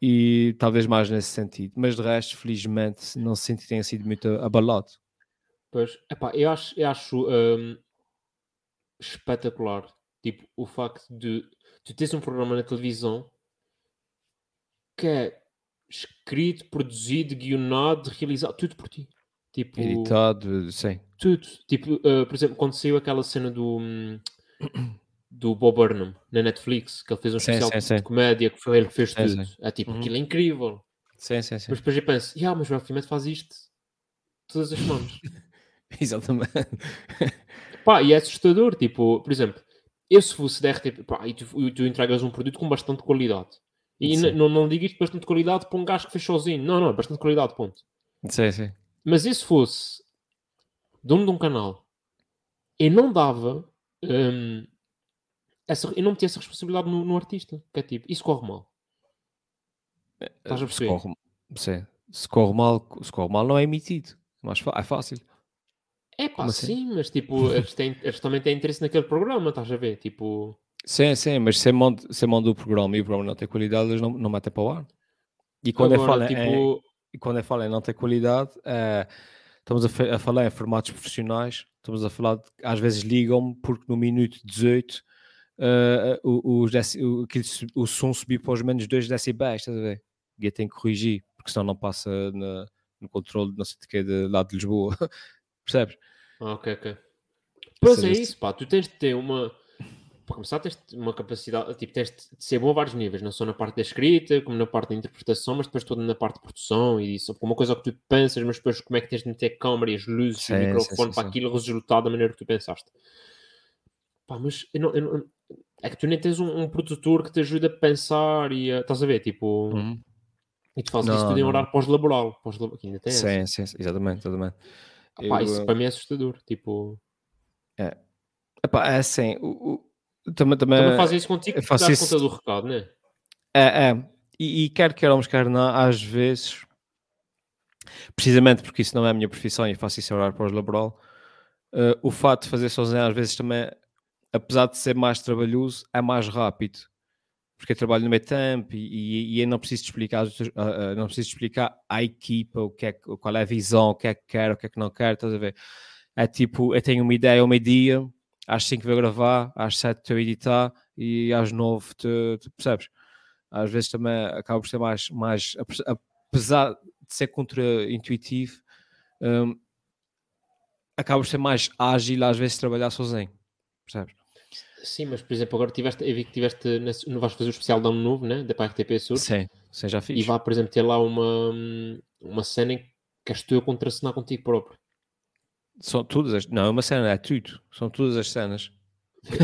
e talvez mais nesse sentido. Mas de resto, felizmente, não sinto que tenha sido muito abalado. Pois, epá, eu acho, eu acho hum, espetacular, tipo, o facto de tu teres um programa na televisão que é escrito, produzido, guionado, realizado, tudo por ti. Tipo, Editado, sim. tudo. Tipo, uh, por exemplo, quando saiu aquela cena do, hum, do Bob Burnham na Netflix, que ele fez um Sim, especial sim, sim. de comédia, que foi ele que fez Sim, tudo. sim. É tipo, Uhum. aquilo é incrível. Sim, sim, sim. Mas depois eu penso, yeah, mas o Elfimete faz isto todas as semanas. Exatamente. Pá, e é assustador, tipo, por exemplo, eu se fosse da RTP, pá, e tu, tu entregas um produto com bastante qualidade. E Sim. não, não digo isto de bastante qualidade para um gajo que fez sozinho. Não, não, é bastante qualidade, ponto. sim, sim. Mas e se fosse dono de um canal, eu não dava, hum, essa, eu não metia essa responsabilidade no, no artista. Que é tipo, isso corre mal. Estás a Se perceber? corre, sim. se corre mal, se corre mal não é emitido. Mais fa- é fácil. É pá, assim? sim, mas tipo, eles, têm, eles também têm interesse naquele programa, estás a ver? Tipo, Sim, sim, mas se manda, se manda o programa e o programa não tem qualidade, eles não, não metem para o ar. E quando eu falo agora, em- tipo, e quando eu falo em não ter qualidade, é, estamos a, a falar em formatos profissionais, estamos a falar, de, às vezes ligam-me porque no minuto 18 eh, o, o, su- o som subiu para os menos 2 decibéis, estás a ver? E eu tenho que corrigir, porque senão não passa na- no controle de não sei de que de lado de Lisboa. Percebes? Ah, Ok, ok. Pois é se- isso, pá. Tu tens de ter uma. Para começar, tens uma capacidade. Tipo, tens de ser bom a vários níveis, não só na parte da escrita, como na parte da interpretação, mas depois toda na parte de produção e isso. Uma coisa é o que tu pensas, mas depois como é que tens de meter câmara e as luzes Sim, o microfone sim, para sim. aquilo resultar da maneira que tu pensaste. Pá, mas eu não, eu não- é que tu nem tens um, um produtor que te ajude a pensar e a. Estás a ver? Tipo. Uhum. E tu fazes Não, isso tudo em horário pós-laboral. Pós-laboral, que ainda tem essa. Sim, sim, sim, exatamente, exatamente. Ah, Eu, isso para mim é assustador. Tipo. epá, é assim, o, o- também, também, Também fazem isso contigo faço dás isso- conta do recado, não é? É, é. E, e quer queiramos, quer não, às vezes, precisamente porque isso não é a minha profissão e faço isso em horário pós-laboral, eh, o fato de fazer sozinho às vezes também, apesar de ser mais trabalhoso, é mais rápido. Porque eu trabalho no meio tempo e, e, e eu não preciso explicar, ah, ah, não preciso explicar à equipa o que é, qual é a visão, o que é que quer, o que é que não quer, estás a ver? É tipo, eu tenho uma ideia ao meio-dia, às 5 vou gravar, às 7 estou a editar e às 9 tu, tu percebes? Às vezes também acaba por ser mais, mais ape- apesar de ser contra-intuitivo, hum, acaba por ser mais ágil às vezes trabalhar sozinho, percebes? Sim, mas por exemplo, agora tiveste, eu vi que tiveste, não vais fazer o especial de ano novo, né? Da RTP Sur. Sim, sim, já E fiz. vai, por exemplo, ter lá uma, uma cena em que és tu a contracenar contigo próprio. São todas as... Não, é uma cena, é tudo. São todas as cenas.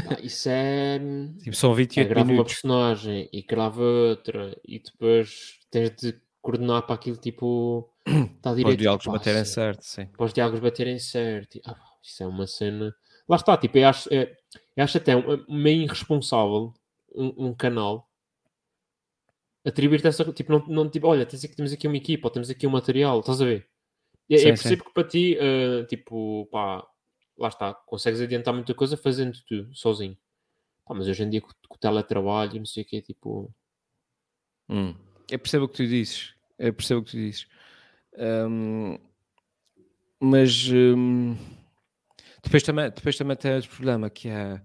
Pá, Isso é. Tipo, são é 28 grava uma minutos. personagem e grava outra e depois tens de coordenar para aquilo tipo. Está Para os direito. diálogos baterem certo, sim. para os diálogos baterem certo. E, ah, isso é uma cena. Lá está, tipo, eu acho, é, eu acho até um- meio irresponsável um, um canal atribuir-te essa. Tipo, não, não, tipo, olha, tens aqui, temos aqui uma equipa, ou temos aqui um material, estás a ver? E, Sim, eu percebo que para ti, eh, tipo, pá, lá está, consegues adiantar muita coisa fazendo tu, sozinho. Pá, mas hoje em dia com, com o teletrabalho, não sei o que, tipo. Hum. Eu percebo o que tu dizes. Eu percebo o que tu dizes. Hum, mas hum, depois, também, depois também tem outro problema que é.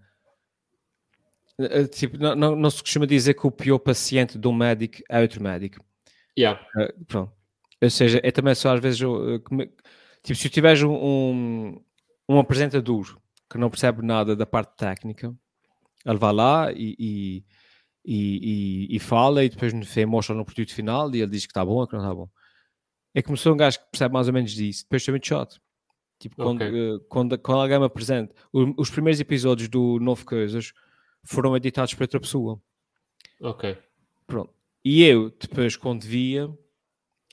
eh, Tipo, não, não, não se costuma dizer que o pior paciente de um médico é outro médico. Yeah. Eh, pronto. Ou seja, é também só às vezes. eu, eh, tipo, se tiveres um, um, um apresentador que não percebe nada da parte técnica, ele vai lá e, e, e, e- e fala e depois no fim mostra no produto final e ele diz que está bom ou que não está bom. É como se um gajo que percebe mais ou menos disso, depois muito chato. Tipo, quando, Ok. eh, quando, quando alguém me apresenta, o- os primeiros episódios do Novo Coisas foram editados por outra pessoa. Ok. Pronto. E eu, depois, quando via,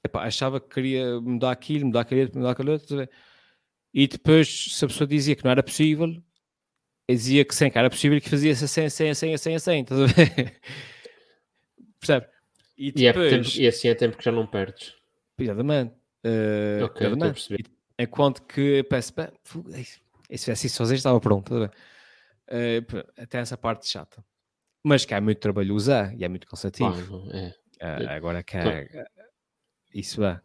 epá, achava que queria mudar aquilo, mudar aquilo, mudar aquilo? E depois, se a pessoa dizia que não era possível, dizia que sim, que era possível que fazia-se assim, assim, assim, assim, assim. Estás a ver? Percebe? E E, é tempo, depois, e assim é tempo que já não perdes. exatamente. eh, Ok, exatamente. Enquanto que "Pá, fu- ei, se tivesse isso sozinho estava pronto. ver? Eh, pr- até essa parte chata. Mas que é muito trabalhoso é, e é muito cansativo. É. Eh, agora que Então- é, isso é.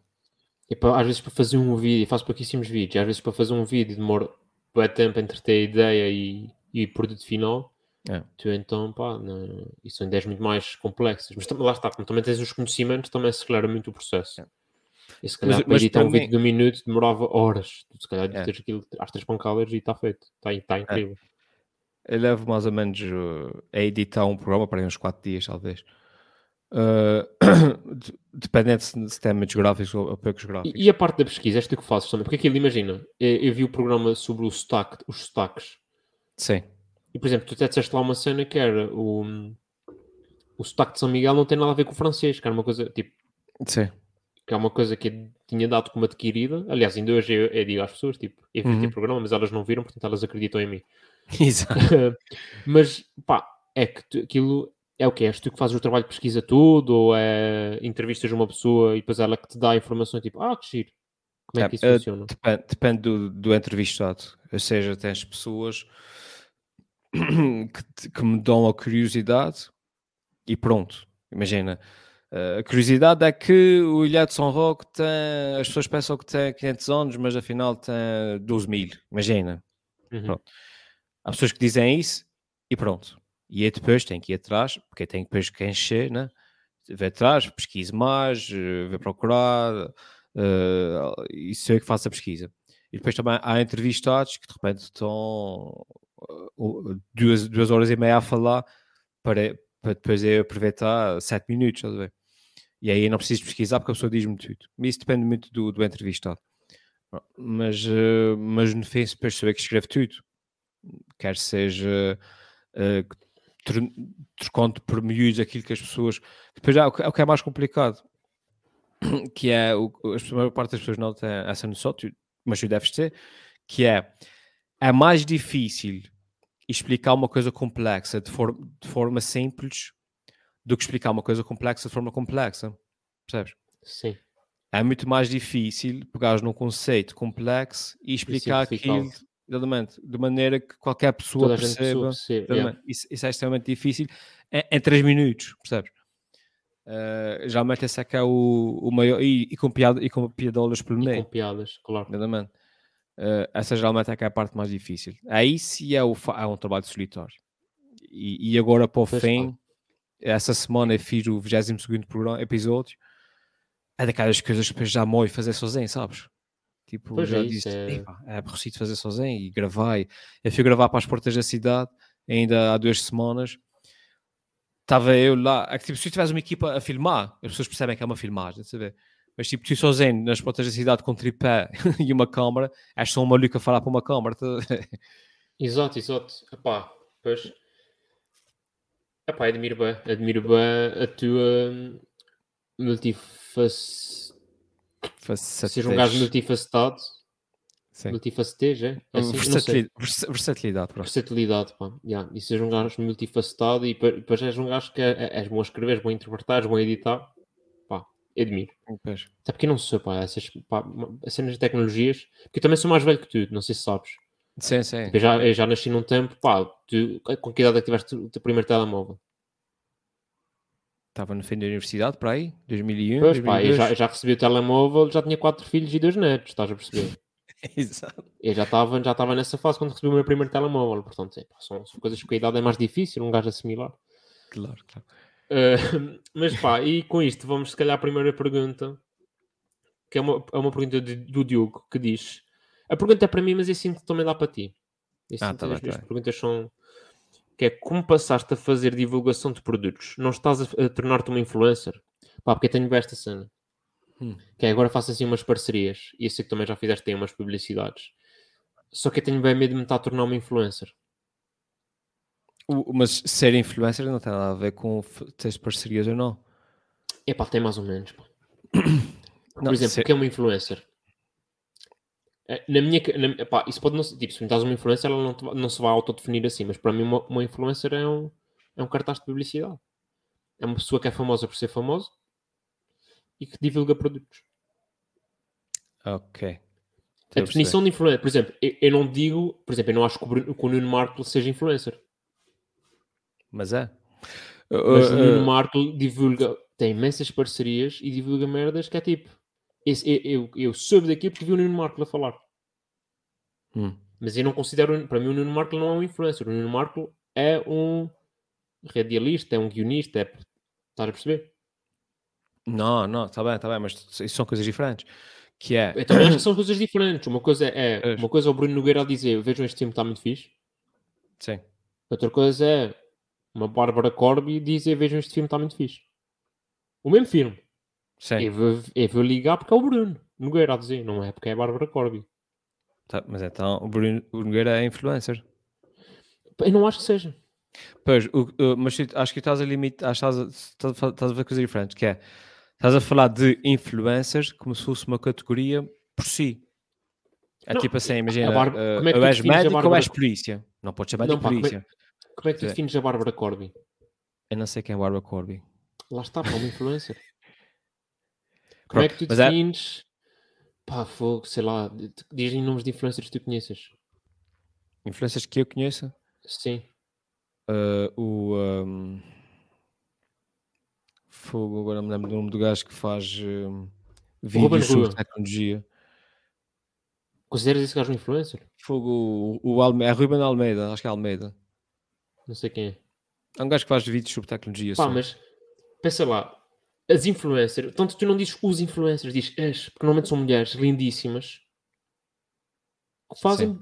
E para- às vezes para fazer um vídeo, faço pouquíssimos vídeos, às vezes para fazer um vídeo demora bué tempo entre ter a ideia e, e o produto final. É. Tu então, pá, não, e são ideias muito mais complexas. Mas lá está, como também tens os conhecimentos, também acelera muito o processo. É. E se calhar Mas- para mas editar para um mim- vídeo de um minuto demorava horas. Se calhar É. tens aquilo às três pancadas e está feito. Está tá incrível. Eu levo mais ou menos uh, a editar um programa para uns 4 dias, talvez. Uh, de- dependendo se, se tem muitos gráficos ou, ou poucos gráficos. E, e a parte da pesquisa, és tu que fazes também. Porque aquilo, imagina, eu, eu vi o programa sobre o sotaque, os sotaques. Sim, E, por exemplo, tu até disseste lá uma cena que era o, o sotaque de São Miguel não tem nada a ver com o francês, que era uma coisa, tipo, sim. Que é uma coisa que tinha dado como adquirida. Aliás, ainda hoje eu, eu digo às pessoas, tipo, eu vi Uhum. o programa, mas elas não viram, portanto elas acreditam em mim. Exato. mas, pá, é que tu- aquilo é o que És tu que fazes o trabalho de pesquisa todo, ou é entrevistas uma pessoa e depois ela que te dá a informação, tipo, ah, que giro. Como é que isso Eh, funciona? Depende, depende do, do entrevistado. Ou seja, tens pessoas que, que me dão a curiosidade e pronto. Imagina. Eh, a curiosidade é que o Ilha de São Roque tem. As pessoas pensam que tem 500 anos, mas afinal tem 12 mil. Imagina. Uhum. Há pessoas que dizem isso e pronto. E aí depois tem que ir atrás, porque tem depois que encher, né? Ver atrás, pesquise mais, eh, ver procurar, eh, e sou eu que faço a pesquisa. E depois também há entrevistados que de repente estão duas, duas horas e meia a falar para, para depois eu aproveitar sete minutos, estás a ver? E aí não preciso pesquisar porque a pessoa diz-me tudo. Isso depende muito do, do entrevistado. Mas, eh, mas no fim, depois sou eu que escrevo tudo quer seja tr- trocando por miúdos aquilo que as pessoas. Depois há o que é mais complicado, que é o, a maior parte das pessoas não tem essa noção, tu- mas tu deves ter, que é é mais difícil explicar uma coisa complexa de, for- de forma simples do que explicar uma coisa complexa de forma complexa. Percebes? Sim. É muito mais difícil pegares num conceito complexo e explicar aquilo exatamente, de maneira que qualquer pessoa Toda perceba. percebe, yeah. Isso, isso é extremamente difícil em, em 3 minutos, percebes? Uh, geralmente esse é que é o, o maior. E, e com, piada, e com piadolas pelo E meio, com piadas, claro. exatamente. eh, essa geralmente é que é a parte mais difícil. Aí sim é, o, é um trabalho solitário. E, e agora para o Pois, fim, essa semana eu fiz o 22 programa, episódio. É daquelas coisas que depois já morre fazer sozinho, sabes? Tipo, Pois já é disse, é- "Epá, é aborrecido fazer sozinho e gravar. e- Eu fui gravar para as portas da cidade ainda há duas semanas. Estava eu lá, é que, tipo, se tu tivesse uma equipa a filmar, as pessoas percebem que é uma filmagem, ver? Mas tipo, tu sozinho nas portas da cidade com um tripé e uma câmara, és só um maluco a falar para uma câmara. Exato, exato. Epá, pois. Epá, admiro bem, admiro bem a tua hum, multifac... Seja um gajo multifacetado. Sim. Multifacetez, é? É assim? Não sei. Versatilidade, versa- versatilidade, pronto. Versatilidade, pá. Yeah. E seja um gajo multifacetado e depois és um gajo que é, é- és bom a escrever, és bom a interpretar, és bom a editar. Pá, admiro. Pois. Até porque eu não sou, pá, essas, pá, as cenas de tecnologias. Porque eu também sou mais velho que tu, não sei se sabes. Sim, sim. Eu já, eu já nasci num tempo, pá, tu, com que idade é que tiveste o teu primeiro telemóvel? Estava no fim da universidade, para aí, 2001, Pois, pá, eu 2002. já, já recebi o telemóvel, já tinha quatro filhos e dois netos, estás a perceber? Exato. Eu já estava já estava nessa fase quando recebi o meu primeiro telemóvel, portanto, é, pá, são, são coisas que com a idade é mais difícil um gajo assimilar. Claro, claro. Uh, mas pá, e com isto vamos se calhar à primeira pergunta, que é uma, é uma pergunta de- do Diogo, que diz: A pergunta é para mim, mas eu sinto que também dá para ti. Eu Ah, tá que bem, as tá minhas bem. perguntas são que é como passaste a fazer divulgação de produtos? Não estás a, a tornar-te uma influencer? Pá, porque eu tenho bem esta cena. Hum. Que é agora faço assim umas parcerias, e eu sei que também já fizeste aí umas publicidades. Só que eu tenho bem medo de me estar a tornar uma influencer. Mas ser influencer não tem nada a ver com f- ter parcerias ou não. Epá, tem mais ou menos. pá. Por Não, exemplo, se- o que é uma influencer? Eh, Na minha, na, epá, isso pode não ser, tipo, se me estás uma influencer, ela não, não se vai autodefinir assim, mas para mim uma, uma influencer é um, é um cartaz de publicidade. É uma pessoa que é famosa por ser famosa e que divulga produtos. Ok. A definição de influencer, por exemplo, eu, eu não digo, por exemplo, eu não acho que o, que o Nuno Marco seja influencer. Mas é. Mas Uh, o Nuno uh, Marco divulga, tem imensas parcerias e divulga merdas que é tipo. Esse- eu, eu, soube daquilo porque vi o Nuno Marco a falar. hum. Mas eu não considero, para mim, o Nuno Marco não é um influencer. O Nuno Marco é um radialista, é um guionista. É... Estás a perceber? Não, não, está bem, está bem, mas isso são coisas diferentes. Que é. Eu também acho que são coisas diferentes. Uma coisa é, Pois. uma coisa é o Bruno Nogueira a dizer: Vejam, este filme está muito fixe. Sim. Outra coisa é uma Bárbara Corby dizer: Vejam, este filme está muito fixe. O mesmo filme. Sim. Eu vou, eu vou ligar porque é o Bruno Nogueira a dizer, não é porque é a Bárbara Corby. Tá, mas então o Bruno o Nogueira é influencer. Eu não acho que seja. Pois, o- o- mas acho que estás a que estás a, estás a estás a ver coisas diferentes, que é, estás a falar de influencers como se fosse uma categoria por si. É Não, tipo assim, imagina, a Bárbara- eh, como é que ou és a médico ou Bárbara- és polícia. Não podes chamar Não, de pá, como é- polícia. Como é que tu defines a Bárbara Corby? Eu não sei quem é Bárbara Corby. Lá está, pá, uma influencer. Como é que tu mas é- defines? Pá, fogo, sei lá, dizem nomes de influencers que tu conheças. Influencers que eu conheço, Sim. eh, o... ehm, Fogo, agora me lembro do nome do gajo que faz Ruben vídeos sobre Rua. tecnologia. Consideras esse gajo um influencer? Fogo, o, o Alme é Ruben Almeida, acho que é Almeida. Não sei quem é. É um gajo que faz vídeos sobre tecnologia. Pá, só. mas pensa lá, as influencers, tanto tu não dizes os influencers, dizes as, porque normalmente são mulheres lindíssimas que fazem,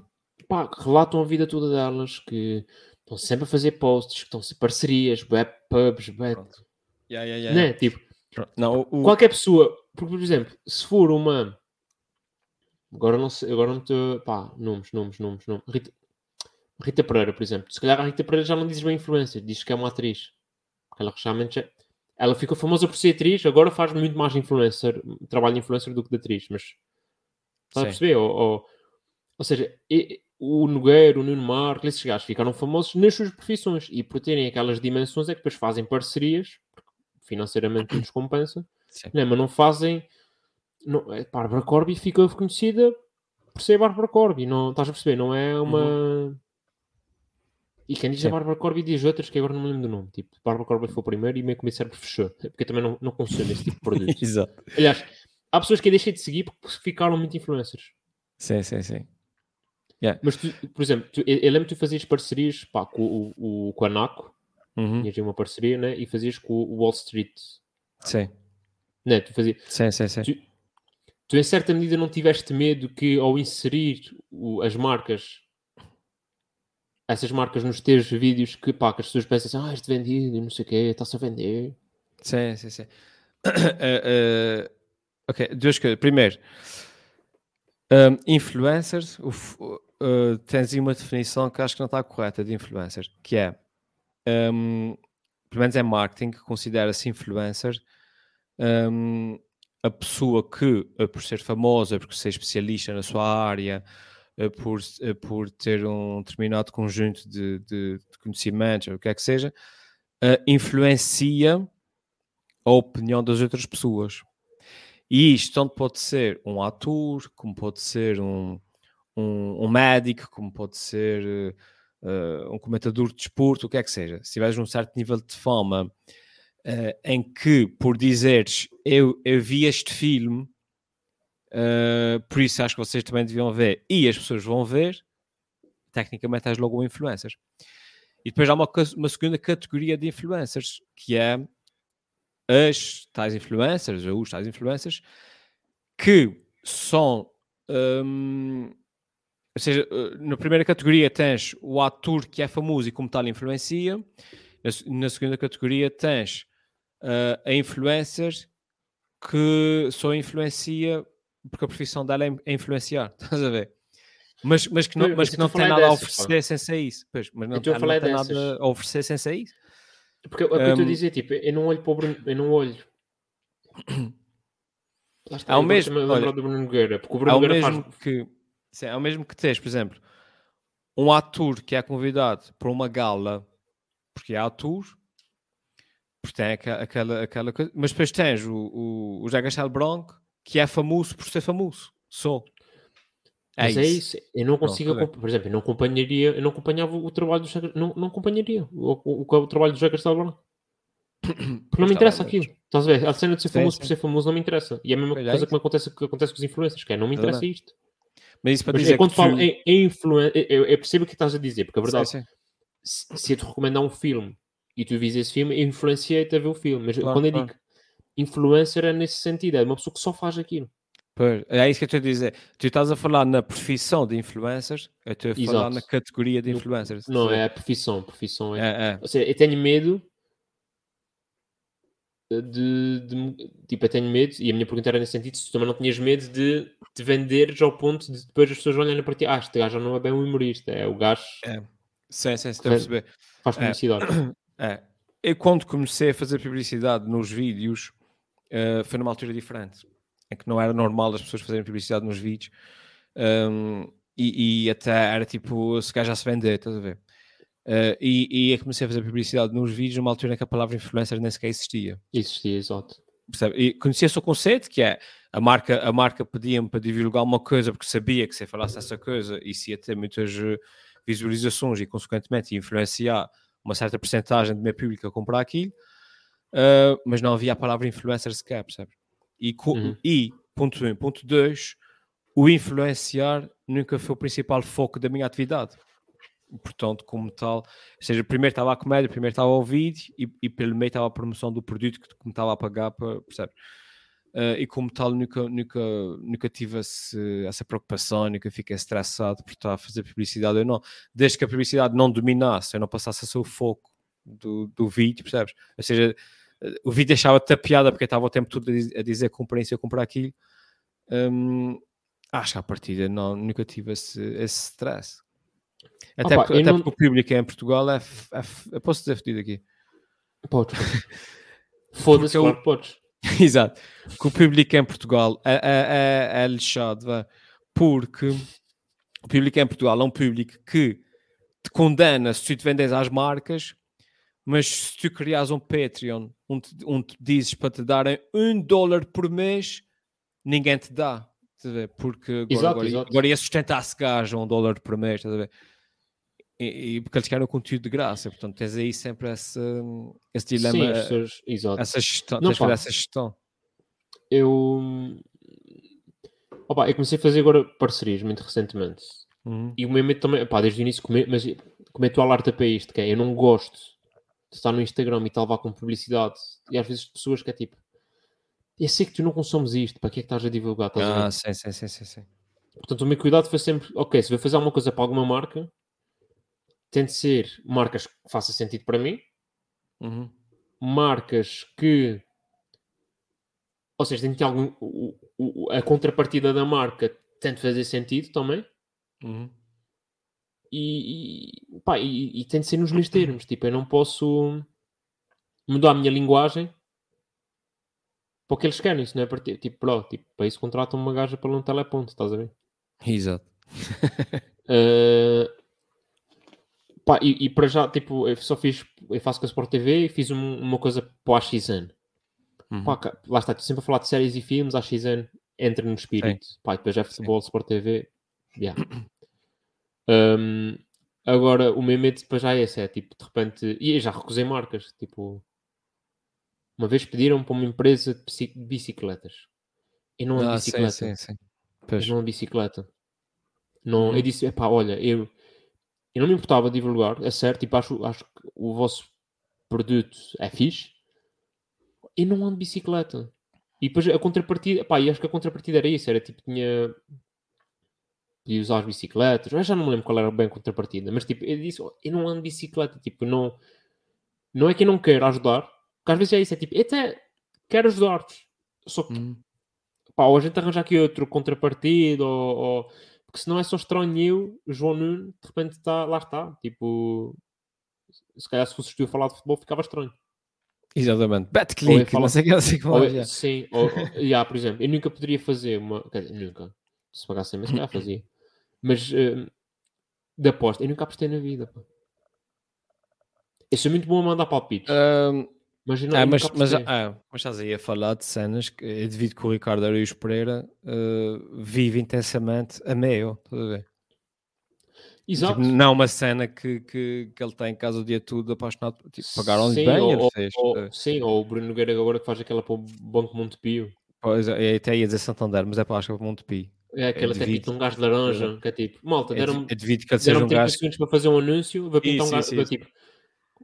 pá, que relatam a vida toda delas, que estão sempre a fazer posts, que estão sempre parcerias, web pubs, web. Yeah, yeah, yeah, né? Tipo. Não, o, qualquer pessoa, porque, por exemplo, se for uma agora não sei, agora não estou, pá, nomes, nomes, nomes, nomes. Rita, Rita Pereira, por exemplo, se calhar a Rita Pereira já não dizes bem influencer, diz que é uma atriz. Porque ela realmente já, ela ficou famosa por ser atriz, agora faz muito mais influencer, trabalho de influencer do que de atriz, mas estás a perceber? Ou, ou, ou seja, e- o Nogueiro, o Nuno Marco, esses gajos ficaram famosos nas suas profissões e por terem aquelas dimensões é que depois fazem parcerias, porque financeiramente lhes compensa, né? mas não fazem. Não, a Bárbara Corby ficou conhecida por ser Bárbara Corby, não, estás a perceber? Não é uma. E quem diz a Sim. Bárbara Corby diz outras que agora não me lembro do nome. Tipo, Bárbara Corby foi o primeiro e meio que o meu cérebro fechou, porque eu também não, não consumo esse tipo de produto. Exato. Aliás, há pessoas que eu deixei de seguir porque ficaram muito influencers. Sim, sim, sim. Yeah. Mas, tu, por exemplo, tu, eu, eu lembro que tu fazias parcerias pá, com o, o, com a NACO, Uhum. tinhas uma parceria, né? E fazias com o Wall Street. Sim, Né? Tu, fazias, sim, sim, sim. tu, tu, em certa medida, não tiveste medo que, ao inserir o- as marcas, essas marcas nos teus vídeos, que, pá, que as pessoas pensam assim, ah, este vendido, não sei o quê, está-se a vender. Sim, sim, sim. Eh, eh, ok, duas coisas. Primeiro, um, influencers, uh, tens aí uma definição que acho que não está correta de influencer, que é, um, pelo menos é marketing, que considera-se influencer um, a pessoa que, uh, por ser famosa, por ser especialista na sua área, uh, por, uh, por ter um determinado conjunto de, de, de conhecimentos, ou o que é que seja, uh, influencia a opinião das outras pessoas. E isto tanto pode ser um ator, como pode ser um, um, um médico, como pode ser uh, um comentador de desporto, o que é que seja. Se tiveres um certo nível de fama uh, em que, por dizeres eu, eu vi este filme, uh, por isso acho que vocês também deviam ver, e as pessoas vão ver, tecnicamente és logo um influencer. E depois há uma, uma segunda categoria de influencers, que é as tais influencers, ou os tais influencers, que são. hum, ou seja, eh, na primeira categoria tens o ator que é famoso e como tal influencia. Na, na segunda categoria tens eh, a influencer que só influencia porque a profissão dela é é influenciar, estás a ver? Mas, mas que não, mas que não tem a nada a dessas, pá. oferecer sem ser isso. Pois, mas não, a não tem dessas. nada a oferecer sem ser isso. Porque é o que eu estou a Um, dizer, tipo, eu não olho para o Bruno, eu não olho. Lá está, É o eu mesmo, olha, do Bruno Nogueira, porque o É Bruno o Nogueira mesmo faz. que sim, é o mesmo que tens, por exemplo, um ator que é convidado para uma gala porque é ator, porque tem aque- aquela, aquela coisa, mas depois tens o, o, o Castelo Branco que é famoso por ser famoso, só. É Mas isso. é isso, eu não consigo, acompa- por exemplo, eu não acompanharia, eu não acompanhava o trabalho do José, não, não acompanharia o, o, o, o trabalho do Castelo Branco. Porque não me interessa aquilo. Estás a ver? A cena de ser Sim, famoso sim. por ser famoso não me interessa. E é a mesma Pois é coisa isso. que, acontece, que acontece com os influencers, que é, não me É interessa verdade. isto. Mas isso para Mas dizer é quando falo tu- em, em influência, eu, eu percebo o que estás a dizer, porque a verdade, sim. se, se eu te recomendar um filme e tu vis esse filme, eu influenciei-te a ver o filme. Mas Claro, quando eu claro. digo influencer é nesse sentido, é uma pessoa que só faz aquilo. Pois, é isso que eu estou a dizer. Tu estás a falar na profissão de influencers, eu estou a falar Exato. na categoria de influencers. Não, a é a profissão. Profissão é. É, é. Ou seja, eu tenho medo de, de- Tipo, eu tenho medo, e a minha pergunta era nesse sentido: se tu também não tinhas medo de te venderes ao ponto de depois as pessoas olharem para ti, ah, este gajo não é bem um humorista, é o gajo É. Sim, sim, estou a perceber. faz É. publicidade. É. Eu, quando comecei a fazer publicidade nos vídeos, eh, foi numa altura diferente, em que não era normal as pessoas fazerem publicidade nos vídeos um, e, e até era tipo, se calhar já se vender, estás a ver? Eh, e, e eu comecei a fazer publicidade nos vídeos numa altura em que a palavra influencer nem sequer existia. Existia, exato. percebe? E conhecia-se o conceito, que é a marca, a marca pedia-me para divulgar uma coisa porque sabia que se eu falasse essa coisa isso ia ter muitas eh, visualizações e, consequentemente, ia influenciar uma certa porcentagem do meu público a comprar aquilo, eh, mas não havia a palavra influencer sequer, percebe? E, Uhum. e, ponto um, ponto dois, o influenciar nunca foi o principal foco da minha atividade. Portanto, como tal, ou seja, primeiro estava a comédia, primeiro estava o vídeo e, e pelo meio estava a promoção do produto que me estava a pagar, para, percebe? Eh, e como tal, nunca, nunca, nunca tive esse- essa preocupação, nunca fiquei estressado por estar a fazer publicidade ou não. Desde que a publicidade não dominasse, eu não passasse a ser o foco do, do vídeo, percebes? Ou seja, o vídeo deixava tapeada porque estava o tempo todo a diz- a dizer comprem isso, eu comprar aquilo. Hum, acho que à partida não, nunca tive esse, esse stress. Até, Opa, porque, até não- porque o público em Portugal é, é posso dizer fedido aqui. Podes. Foda-se, eu- podes. Exato. Que o público em Portugal é, é, é, é lixado, vá, porque o público em Portugal é um público que te condena se tu te vendes às marcas, mas se tu criares um Patreon onde, onde dizes para te darem um dólar por mês, ninguém te dá. Porque agora, Exato, agora, exato. agora ia sustentar-se gajo um dólar por mês, estás a ver? E, e porque eles querem o conteúdo de graça, portanto tens aí sempre esse, esse dilema, Sim. Exato. essa gestão, Não, pá. essa gestão. Eu. Opa, eu comecei a fazer agora parcerias muito recentemente. Uhum. E o meu medo também, pá, desde o início, come- mas como é que tu alerta para isto? Que é, eu não gosto de estar no Instagram e tal, vá com publicidade. E às vezes pessoas que é tipo, eu sei que tu não consomes isto, para que é que estás a divulgar? Estás a? Ah, sim, sim, sim, sim, sim. Portanto, o meu cuidado foi sempre, ok, se vou fazer alguma coisa para alguma marca, tente ser marcas que façam sentido para mim, Uhum. marcas que, ou seja, tem que ter algum, o- o- a contrapartida da marca tem de fazer sentido também, Uhum. E, e, pá, e, e tem de ser nos meus termos, tipo, eu não posso mudar a minha linguagem para o que eles querem, isso não é para ti- tipo, bro, tipo, para isso contratam uma gaja para um teleponto, estás a ver? Exato. Uh, pá, e, e para já, tipo, eu só fiz, eu faço com a Sport TV e fiz um- uma coisa para a XN. Uhum. Pá, cá- lá está, estou sempre a falar de séries e filmes, a XN entra no espírito. Pá, e depois é futebol, Sport TV. Yeah. Um, agora, o meu medo depois já é esse, é tipo, de repente, e eu já recusei marcas, tipo, uma vez pediram para uma empresa de bici- de bicicletas. Eu não ando de Ah, sim, bicicleta. sim, sim. Eu Pois. não ando de bicicleta. Não, Uhum. Eu disse, epá, olha, eu, eu não me importava de divulgar, é certo, tipo, acho, acho que o vosso produto é fixe. Eu não ando bicicleta. E depois a contrapartida, pá, e acho que a contrapartida era isso, era tipo, tinha de usar as bicicletas, eu já não me lembro qual era bem a contrapartida, mas tipo, eu disse, "Oh, eu não ando de bicicleta, tipo, não, não é que eu não quero ajudar, porque às vezes é isso, é tipo, eu até quero ajudar-te, só que Uhum. pá, ou a gente arranja aqui outro contrapartido, ou, ou- porque senão é só estranho eu, João Nuno, de repente está, lá está, tipo, se calhar se fosses tu a falar de futebol ficava estranho. Exatamente. Bet click, não sei o que, não sei que Ou, já. sim, ou, ou- yeah, por exemplo, eu nunca poderia fazer uma, quer dizer, nunca, se pagasse se calhar fazia, mas eh, de aposta, eu nunca apostei na vida, pá. Eu sou muito bom a mandar palpites, Ahm, mas eu não, ah, eu mas, mas, ah, mas estás aí a falar de cenas que é devido que o Ricardo Arius Pereira ah, vive intensamente a meio, a ver? Exato. Tipo, não uma cena que, que, que ele tem em casa o dia todo apaixonado. Tipo, pagaram-lhe bem, ou, ele fez. ou- ah, sim, ou o Bruno Nogueira agora que faz aquela para o Banco Montepio. pois, eu até ia dizer Santander, mas é para acho que é para Montepi. É aquele até devido- pinta um gajo de laranja, que é tipo, malta, É, deram-me de- é devido que ele seja deram um 30 gajo. segundos para fazer um anúncio, vou pintar Isso, um gajo, isso, isso. tipo,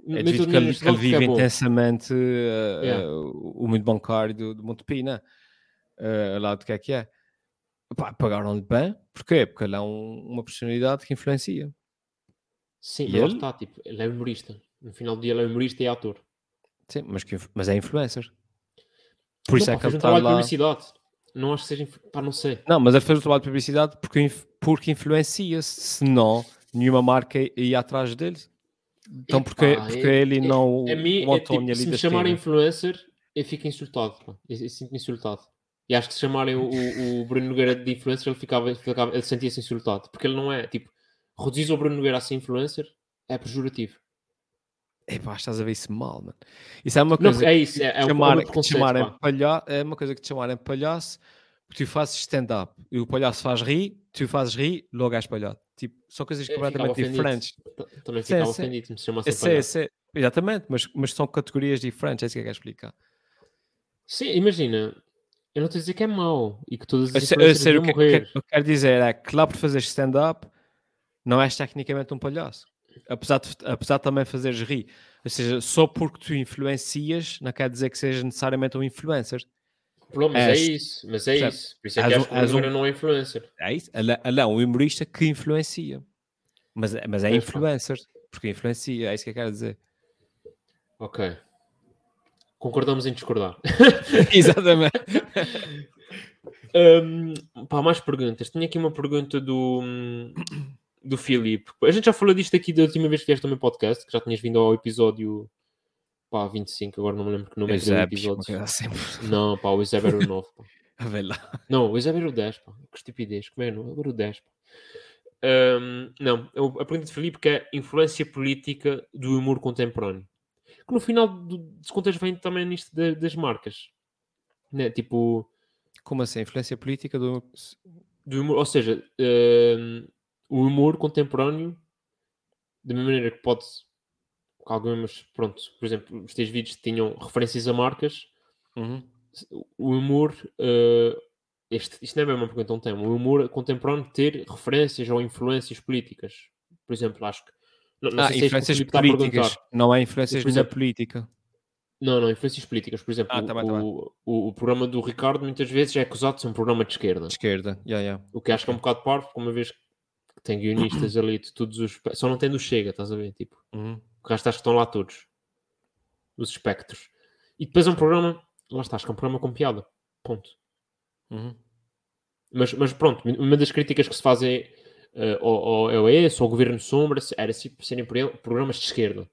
É devido que ele, neste que ele que vive é intensamente ah, Yeah. ah, o o mundo bancário do, do Montepi, né? Ah, lá do que é que é. Pagaram-lhe bem, porquê? Porque ele é um- uma personalidade que influencia. Sim, E ele? está, tipo, ele é humorista. No final do dia ele é humorista e ator. Sim, mas, que, mas é influencer. Por isso não, é pá, que fez ele um está trabalho de lá. publicidade. Não acho que seja, pá, não sei. Não, mas ele fez o trabalho de publicidade porque, porque influencia-se. Senão, nenhuma marca ia atrás dele. Então, porque, Epá, porque é- ele não A mim, é, montou a tipo, minha se me chamarem influencer, eu fico insultado. pá. Eu, eu sinto-me insultado. E acho que se chamarem o, o- o Bruno Nogueira de influencer, ele, ficava, ficava- ele sentia-se insultado. Porque ele não é, tipo, reduzir o Bruno Nogueira a ser influencer é pejorativo. Epá, estás a ver isso mal, mano. Isso é uma Não, coisa é que isso, é, é, é chamar, preconceito, chamarem pá. palha é uma coisa que te chamarem palhaço porque tu fazes stand-up e o palhaço faz rir, tu fazes rir, logo és palhaço. Tipo, são coisas Eu completamente diferentes. Também ficava sim. ofendido me Esse, é- palhaço. é- exatamente, mas, mas são categorias diferentes, é isso que eu quero explicar. Sim, imagina, eu não estou a dizer que é mau e que todas Eu as sei- eu sei deviam o que, eu quero dizer é que lá por fazer stand-up não és tecnicamente um palhaço. Apesar de, apesar de também fazeres rir. Ou seja, só porque tu influencias não quer dizer que sejas necessariamente um influencer. Pronto, mas é és- isso, mas é isso. Por isso é que um- acho que o Bruno um- não é influencer. É isso? É- é um humorista que influencia. Mas, é- mas é influencer. Porque influencia, é isso que eu quero dizer. Ok. Concordamos em discordar. Exatamente. Hum, pá, mais perguntas. Tinha aqui uma pergunta do, do Filipe. A gente já falou disto aqui da última vez que vieste meu podcast, que já tinhas vindo ao episódio pá, 25, agora não me lembro que número é que episódio. Não, pá, o Eusébio era o 9. Pá. A ver lá. Não, o Eusébio era o 10, pá. Que estupidez. Como é? Não, agora o 10, pá. Hum, não, eu- a pergunta de Filipe que é influência política do humor contemporâneo. Que no final do, contas vem também nisto da- das marcas. Né? Tipo, Como assim? Influência política do. do humor, ou seja, o humor contemporâneo, da mesma maneira que pode, que algumas, pronto, por exemplo, os teus vídeos tinham referências a marcas, Uhum. o humor uh, este, isto não é bem uma pergunta, um tema. O humor contemporâneo ter referências ou influências políticas. Por exemplo, acho que. Não, não Ah, é influências perguntar. políticas. Não há influências Por na exemplo, política. Não, não, influências políticas. Por exemplo, Ah, tá bem, tá o, o, o programa do Ricardo muitas vezes é acusado de ser um programa de esquerda. De esquerda. Yeah, yeah. O que acho que é um bocado parvo, porque uma vez que tem guionistas ali de todos os. Só não tem do Chega, estás a ver? Tipo, Uhum. que estão lá todos. Os espectros. E depois é um programa. Lá está, acho que é um programa com piada. Ponto. Uhum. Mas, mas pronto, uma das críticas que se faz é eh, ao, ao EOS, ao Governo Sombra, era serem pro- programas de esquerda.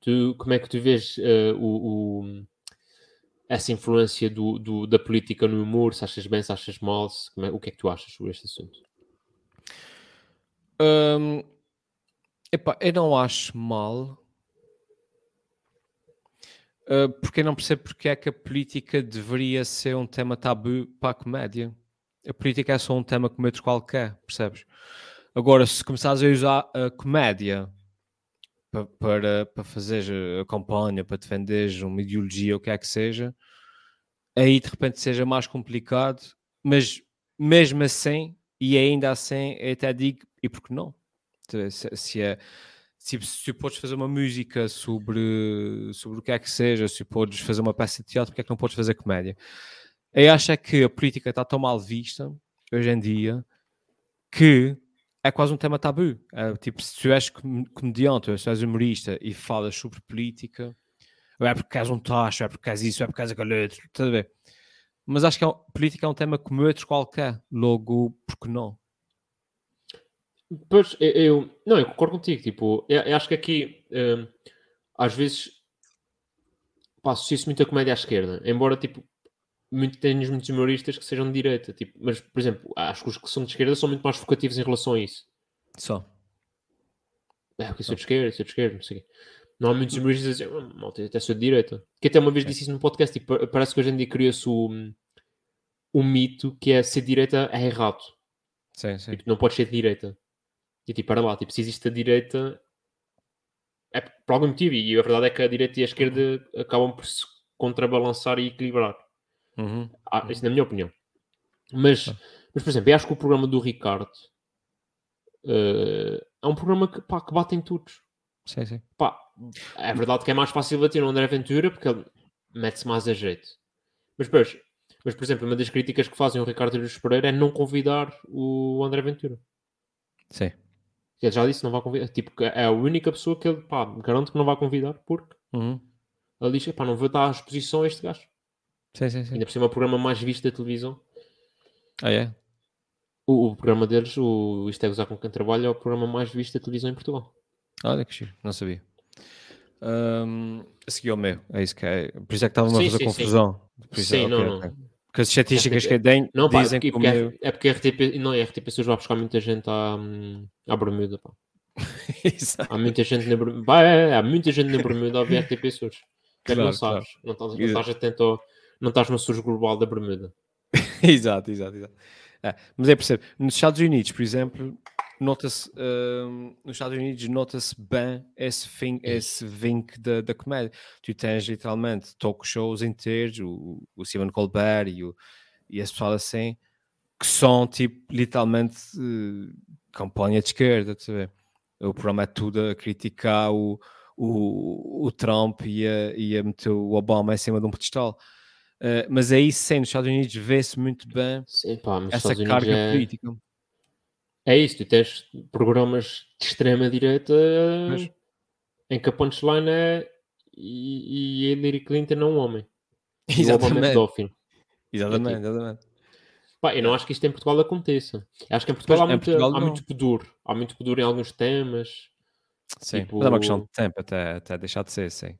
Tu, como é que tu vês eh, o, o- essa influência do, do- da política no humor? Se achas bem, se achas mal? Se- é- o que é que tu achas sobre este assunto? Epá, eu não acho mal. Uh, porque eu não percebo porque é que a política deveria ser um tema tabu para a comédia. A política é só um tema como outro qualquer, percebes? Agora, se começares a usar a comédia pa- para, para fazer a campanha, para defender uma ideologia, o que é que seja, aí de repente seja mais complicado, mas mesmo assim, e ainda assim, até digo, e por que não? Se, se é, se, se podes fazer uma música sobre, sobre o que é que seja, se podes fazer uma peça de teatro, porque é que não podes fazer comédia? Eu acho é que a política está tão mal vista hoje em dia que é quase um tema tabu. É, tipo, se tu és com- comediante ou se és humorista e falas sobre política, ou é porque és um tacho, ou é porque és isso, ou é porque és aquele outro, a ver? Mas acho que é um- política é um tema como outros qualquer, logo, porque não? Pois, eu, eu- não, eu concordo contigo. Tipo, eu, eu acho que aqui, hum, às vezes, pá, associa-se muito a comédia à esquerda. Embora, tipo, muito, tenhas muitos humoristas que sejam de direita. Tipo, mas, por exemplo, acho que os que são de esquerda são muito mais focativos em relação a isso. Só. É, porque sou de esquerda, sou de esquerda, não sei o quê. Não há muitos humoristas a dizer, "Ah, malta, até sou de direita. Que até uma vez disse isso no podcast. Tipo, pa- parece que hoje em dia criou-se o, o mito que é ser de direita é errado. Sim, sim. Tipo, não podes ser de direita. E tipo, para lá, tipo, se existe a direita é por algum motivo. E a verdade é que a direita e a esquerda acabam por se contrabalançar e equilibrar. Uhum. Ah, isso na minha opinião. Mas, mas, por exemplo, eu acho que o programa do Ricardo eh, é um programa que, pá, que bate em todos. Sim, sim. Pá, é verdade que é mais fácil bater no André Ventura porque ele mete-se mais a jeito. Mas, mas, por exemplo, uma das críticas que fazem o Ricardo Luz Pereira é não convidar o André Ventura. Sim. Ele já disse, não vai convidar. Tipo, é a única pessoa que ele, pá, garanto que não vai convidar, porque Uhum. ele diz, pá, não vou dar à exposição a este gajo. Sim, sim, sim. Ainda por cima, é o programa mais visto da televisão. Ah, é? O, o programa deles, o Isto é Gozar com quem trabalha, é o programa mais visto da televisão em Portugal. Olha que giro, não sabia. Ahm, a seguir ao meu, é isso que é. Por isso é que estava-me a Sim, fazer sim, sim. confusão. É- Sim, ok, não, ok. não. Porque as estatísticas RTP que deem Não, pá, é dizem porque, que meu... é porque a RTP, não, RTP Pessoas vai buscar muita gente à, à Bermuda, pá. Há muita gente na Bermuda. Pá, é, é, há muita gente na Bermuda a ver RTP. É que não Claro, claro. sabes. Não estás, não estás atento ao, Não estás no surge global da Bermuda. exato, exato, exato. É, mas é percebo. Nos Estados Unidos, por exemplo, nota-se ahm, nos Estados Unidos nota-se bem esse, fim, esse vink da, da comédia. Tu tens literalmente talk shows inteiros, o, o Stephen Colbert e, o, e esse pessoal assim, que são tipo literalmente eh, campanha de esquerda, tu vê? O programa é tudo a criticar o, o, o Trump e a, e a meter o Obama em cima de um pedestal. Uh, mas aí sim, nos Estados Unidos vê-se muito bem Sim, pá, essa carga é... política. É isso, tu tens programas de extrema-direita Mas- em que a punchline é e, e a Hillary Clinton é um homem. É Exatamente. Exatamente, tipo- exatamente. Pá, eu não acho que isto em Portugal aconteça. Acho que em Portugal, Pois, há, muito, Portugal há muito pudor. Há muito pudor em alguns temas. Sim. Tipo- Mas é uma questão de tempo até, até deixar de ser, sim.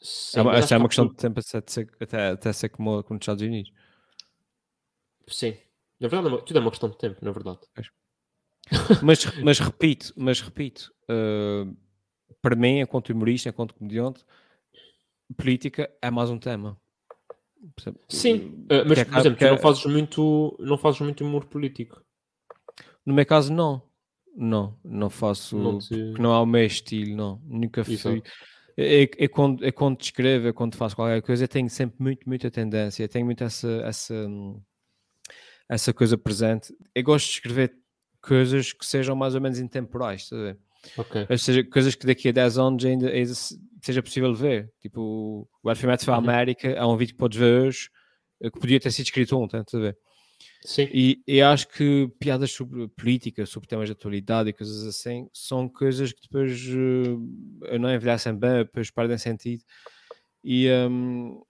Sim, é uma, é uma questão de tempo até, ser, até, até ser como, como nos Estados Unidos. Sim. Na verdade, é uma- tudo é uma questão de tempo, na verdade. Mas, mas repito, mas repito, uh, para mim, enquanto humorista, enquanto comediante, política é mais um tema. Sim, eh, mas é por exemplo, tu é- não fazes muito, não fazes muito humor político. No meu caso, não. Não, não faço. Não te- não é o meu estilo, não. Nunca fui. Exato. é, é, é quando, é quando escrevo, é quando faço qualquer coisa, eu tenho sempre muito, muita tendência, tenho muito essa, essa, essa coisa presente. Eu gosto de escrever coisas que sejam mais ou menos intemporais, estás a ver? Ok. Ou seja, coisas que daqui a 10 anos ainda ainda se- seja possível ver. Tipo, o Alphabet for Uhum. América é um vídeo que podes ver hoje eh, que podia ter sido escrito ontem, estás a ver? Sim. E, e acho que piadas sobre política, sobre temas de atualidade e coisas assim, são coisas que depois eh, não envelhecem bem, depois perdem sentido. E, hum,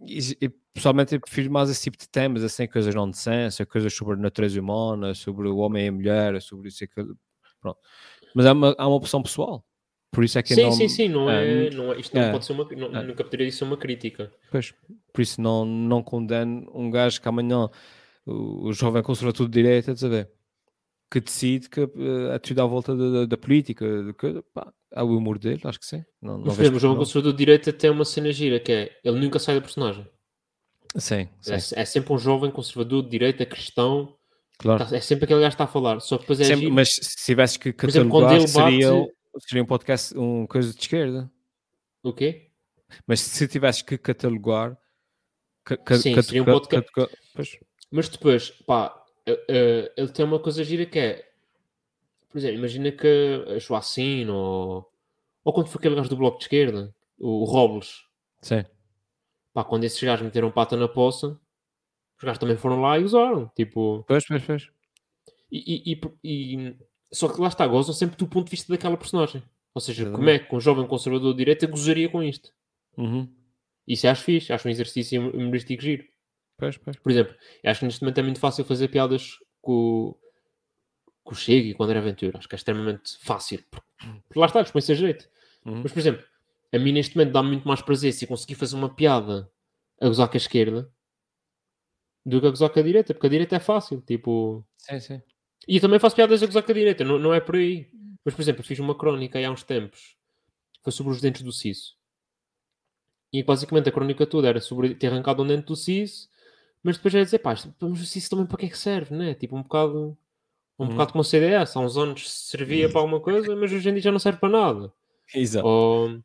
e, e, pessoalmente eu prefiro mais esse tipo de temas, assim, coisas não de ciência, coisas sobre a natureza humana, sobre o homem e a mulher, sobre isso e aquilo. Pronto. Mas é uma, há uma opção pessoal. Por isso é que Sim, não, sim, sim, não é, é, não é- isto não é. pode ser uma, não- É. nunca poderia ser uma crítica. Pois, por isso não, não condeno um gajo que amanhã o, o jovem conservador de direita, estás a ver? Que decide que eh, é tudo à volta da, da- da política, de coisa, pá, é o humor dele, acho que sim. Não, não o não. Conservador de Direita tem uma cena gira que é ele nunca sai da personagem. Sim, sim, É, é sempre um jovem conservador de direita, cristão, claro. tá- é sempre aquele gajo que está a falar. Só depois é Sempre- mas se tivesses que Por exemplo, catalogar, ele bate- seria, seria um podcast, um coisa de esquerda. O quê? Mas se tivesses que catalogar, ca, ca, Sim, cat- seria um ca- podcast- cat- Mas depois, pá, eh, eh, ele tem uma coisa gira que é, por exemplo, imagina que a Joacine ou, ou quando foi aquele gajo do Bloco de Esquerda, o Robles, sim, pá, quando esses gajos meteram pata na poça, os gajos também foram lá e usaram, tipo, pois, pois, pois. e, e- e- e- só que lá está, gozam sempre do ponto de vista daquela personagem. Ou seja, como é que um jovem conservador de direita gozaria com isto? Uhum. Isso acho fixe, acho um exercício humorístico giro. Pois, pois. Por exemplo, acho que neste momento é muito fácil fazer piadas com, o- com o Chega e com o André Ventura. Acho que é extremamente fácil. Porque, lá está, eles põem-se a jeito. Uhum. Mas, por exemplo, a mim neste momento dá-me muito mais prazer se eu conseguir fazer uma piada a gozar com a esquerda do que a gozar com a direita, porque a direita é fácil. Tipo... Sim, sim. E eu também faço piadas a gozar com a direita, não, não é por aí. Mas, por exemplo, eu fiz uma crónica aí há uns tempos. Foi sobre os dentes do siso. E basicamente a crónica toda era sobre ter arrancado um dente do siso, mas depois era dizer, pá, mas o siso também para que é que serve, né? Tipo, um bocado... Um Uhum. bocado como o CDS. Há uns anos servia para alguma coisa, mas hoje em dia já não serve para nada. Exato. Ou-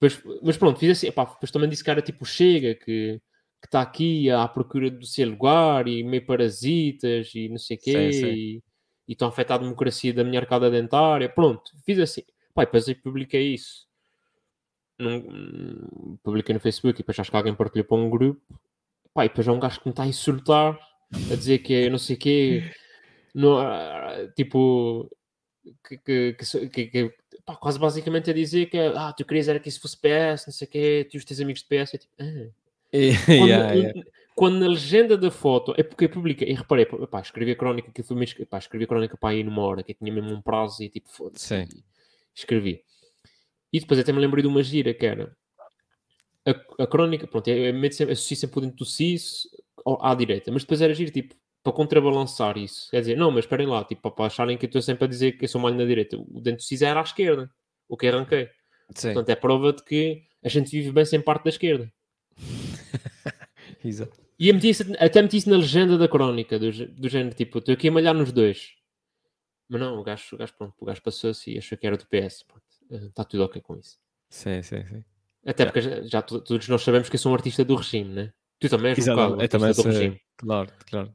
depois- mas pronto, fiz assim. Epá, depois também disse que era tipo Chega, que está aqui à procura do seu lugar e meio parasitas e não sei o quê, Sim, sim. e estão a afetar a democracia da minha arcada dentária. Pronto, fiz assim. E depois eu publiquei isso. Num- publiquei no Facebook e depois acho que alguém partilhou para um grupo. E depois há um gajo que me está a insultar, a dizer que é não sei o quê, não, ah, tipo, que, que- que- pá, quase basicamente a dizer que ah, tu querias era que isso fosse PS, não sei o quê, tu os teus amigos de PS. É tipo, ah. Quando, yeah, yeah. quando na legenda da foto, é porque eu publiquei, e reparei, pá, escrevi a crónica, que foi mesmo, pá, escrevi a crónica para aí numa hora, que eu tinha mesmo um prazo e tipo, foda-se, escrevi. E depois até me lembrei de uma gira que era a, a crónica, pronto, eu, eu meto sempre, associo sempre o dentro do CIS à direita, mas depois era giro, tipo, para contrabalançar isso. Quer dizer, não, mas esperem lá, tipo, para acharem que eu estou sempre a dizer que eu sou malho na direita, o dentro do CIS era à esquerda, o que arranquei. Sim. Portanto, é prova de que a gente vive bem sem parte da esquerda. Exato. E meti isso- até meti isso na legenda da crónica, do, do género, tipo, estou aqui a malhar nos dois. Mas não, o gajo, o gajo, pronto, o gajo passou-se e achou que era do PS. Está tudo ok com isso. Sim, sim, sim. Até porque já, já to- todos nós sabemos que eu sou um artista do regime, né? Tu também és um bocado artista também do sei. regime. Claro, claro.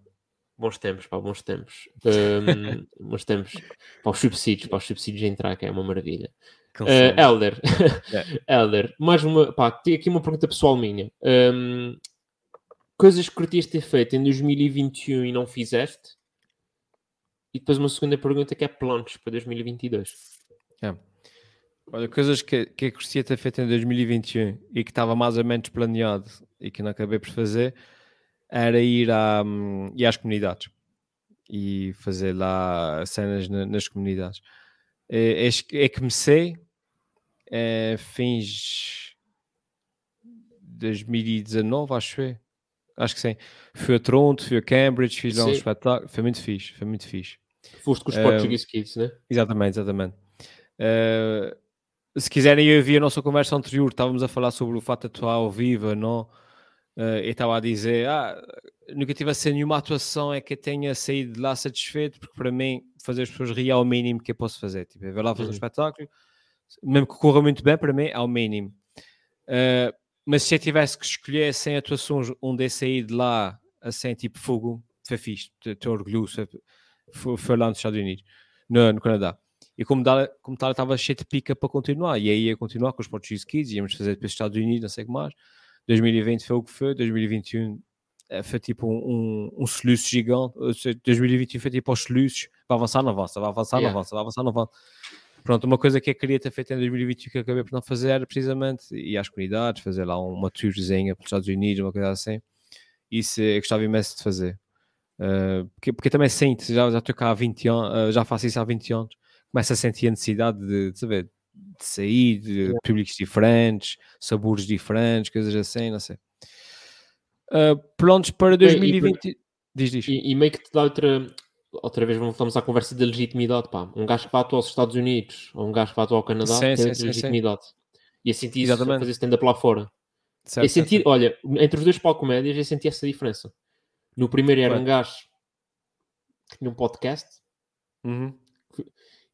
Bons tempos, pá, bons tempos. Ahm, bons tempos. Para os subsídios, para os subsídios entrar, que é uma maravilha. Uh. Elder, É. Elder, mais uma, pá, tem aqui uma pergunta pessoal minha. Um, coisas que curtias ter feito em 2021 e não fizeste? E depois uma segunda pergunta que é planos para 2022. É. Olha, coisas que, que eu de ter feito em 2021 e que estava mais ou menos planeado e que não acabei por fazer era ir, à, ir às comunidades e fazer lá cenas na- nas comunidades. É, é, é que comecei é, fins 2019, acho eu. Acho que sim. Fui a Toronto, fui a Cambridge, fiz lá um espetáculo. Foi muito fixe, foi muito fixe. Foste com os Portuguese Kids, né? Exatamente, exatamente. Eh, se quiserem eu vi a nossa conversa anterior, estávamos a falar sobre o fato de atuar ao vivo, não? Eh, eu estava a dizer, ah, nunca tive a ser nenhuma atuação é que eu tenha saído de lá satisfeito, porque para mim fazer as pessoas rir é o mínimo que eu posso fazer. Tipo, eu vou lá fazer um Uhum. espetáculo, Mesmo que corra muito bem, para mim é o mínimo. Uh, mas se eu tivesse que escolher 100 atuações onde eu saí de lá, assim, tipo fogo, foi fixe, estou orgulhoso, foi, foi lá nos Estados Unidos, no, no Canadá. E como tal, como tal, estava cheio de pica para continuar. E aí ia continuar com os Portuguese Kids, íamos fazer para os Estados Unidos, não sei o que mais. 2020 foi o que foi, 2021 eh, foi tipo um, um, um soluço gigante. 2021 foi tipo aos soluços, vai avançar, não avança, vai avançar, yeah. não avança, vai avançar, não avança. Pronto, uma coisa que eu queria ter feito em 2021 que acabei por não fazer era precisamente ir às comunidades, fazer lá uma tourzinha para os Estados Unidos, uma coisa assim. Isso eu gostava imenso de fazer. Uh, porque, porque também sinto, já, já estou cá há 20 anos, uh, já faço isso há 20 anos, começo a sentir a necessidade de, de saber, de sair, de yeah. públicos diferentes, sabores diferentes, coisas assim, não sei. Uh, prontos para 2020. E, diz, diz. E, e, meio que te dá outra. Outra vez voltamos à conversa da legitimidade, pá. Um gajo que vai atuar aos Estados Unidos ou um gajo que vai atuar ao Canadá sim, tem sim, legitimidade. Sim. E a sentir isso a fazer stand-up lá fora. Certo, senti, certo. olha, entre os dois palco-médias eu senti essa diferença. No primeiro era um gajo que tinha um podcast uhum.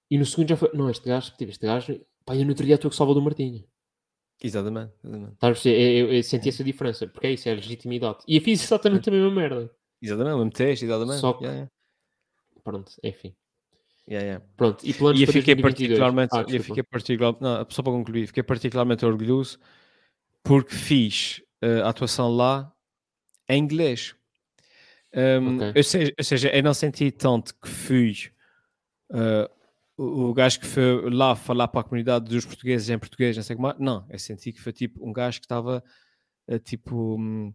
e no segundo já foi, não, este gajo, tipo, este gajo, pá, eu no outro dia estou com o Salvador Martinho. Exatamente. exatamente. Estás eu, eu, eu, senti essa diferença, porque é isso, é legitimidade. E eu fiz exatamente a mesma merda. Exatamente, o mesmo texto, exatamente. Só que, yeah, yeah. pronto, enfim. Yeah, yeah. Pronto, e planos e eu fiquei particularmente, ah, eu fiquei particularmente, não, só para concluir, fiquei particularmente orgulhoso porque fiz uh, a atuação lá em inglês. Um, okay. ou, seja, ou, seja, eu não senti tanto que fui uh, o, gajo que foi lá falar para a comunidade dos portugueses em português, não sei como. Não, eu senti que foi tipo um gajo que estava uh, tipo um,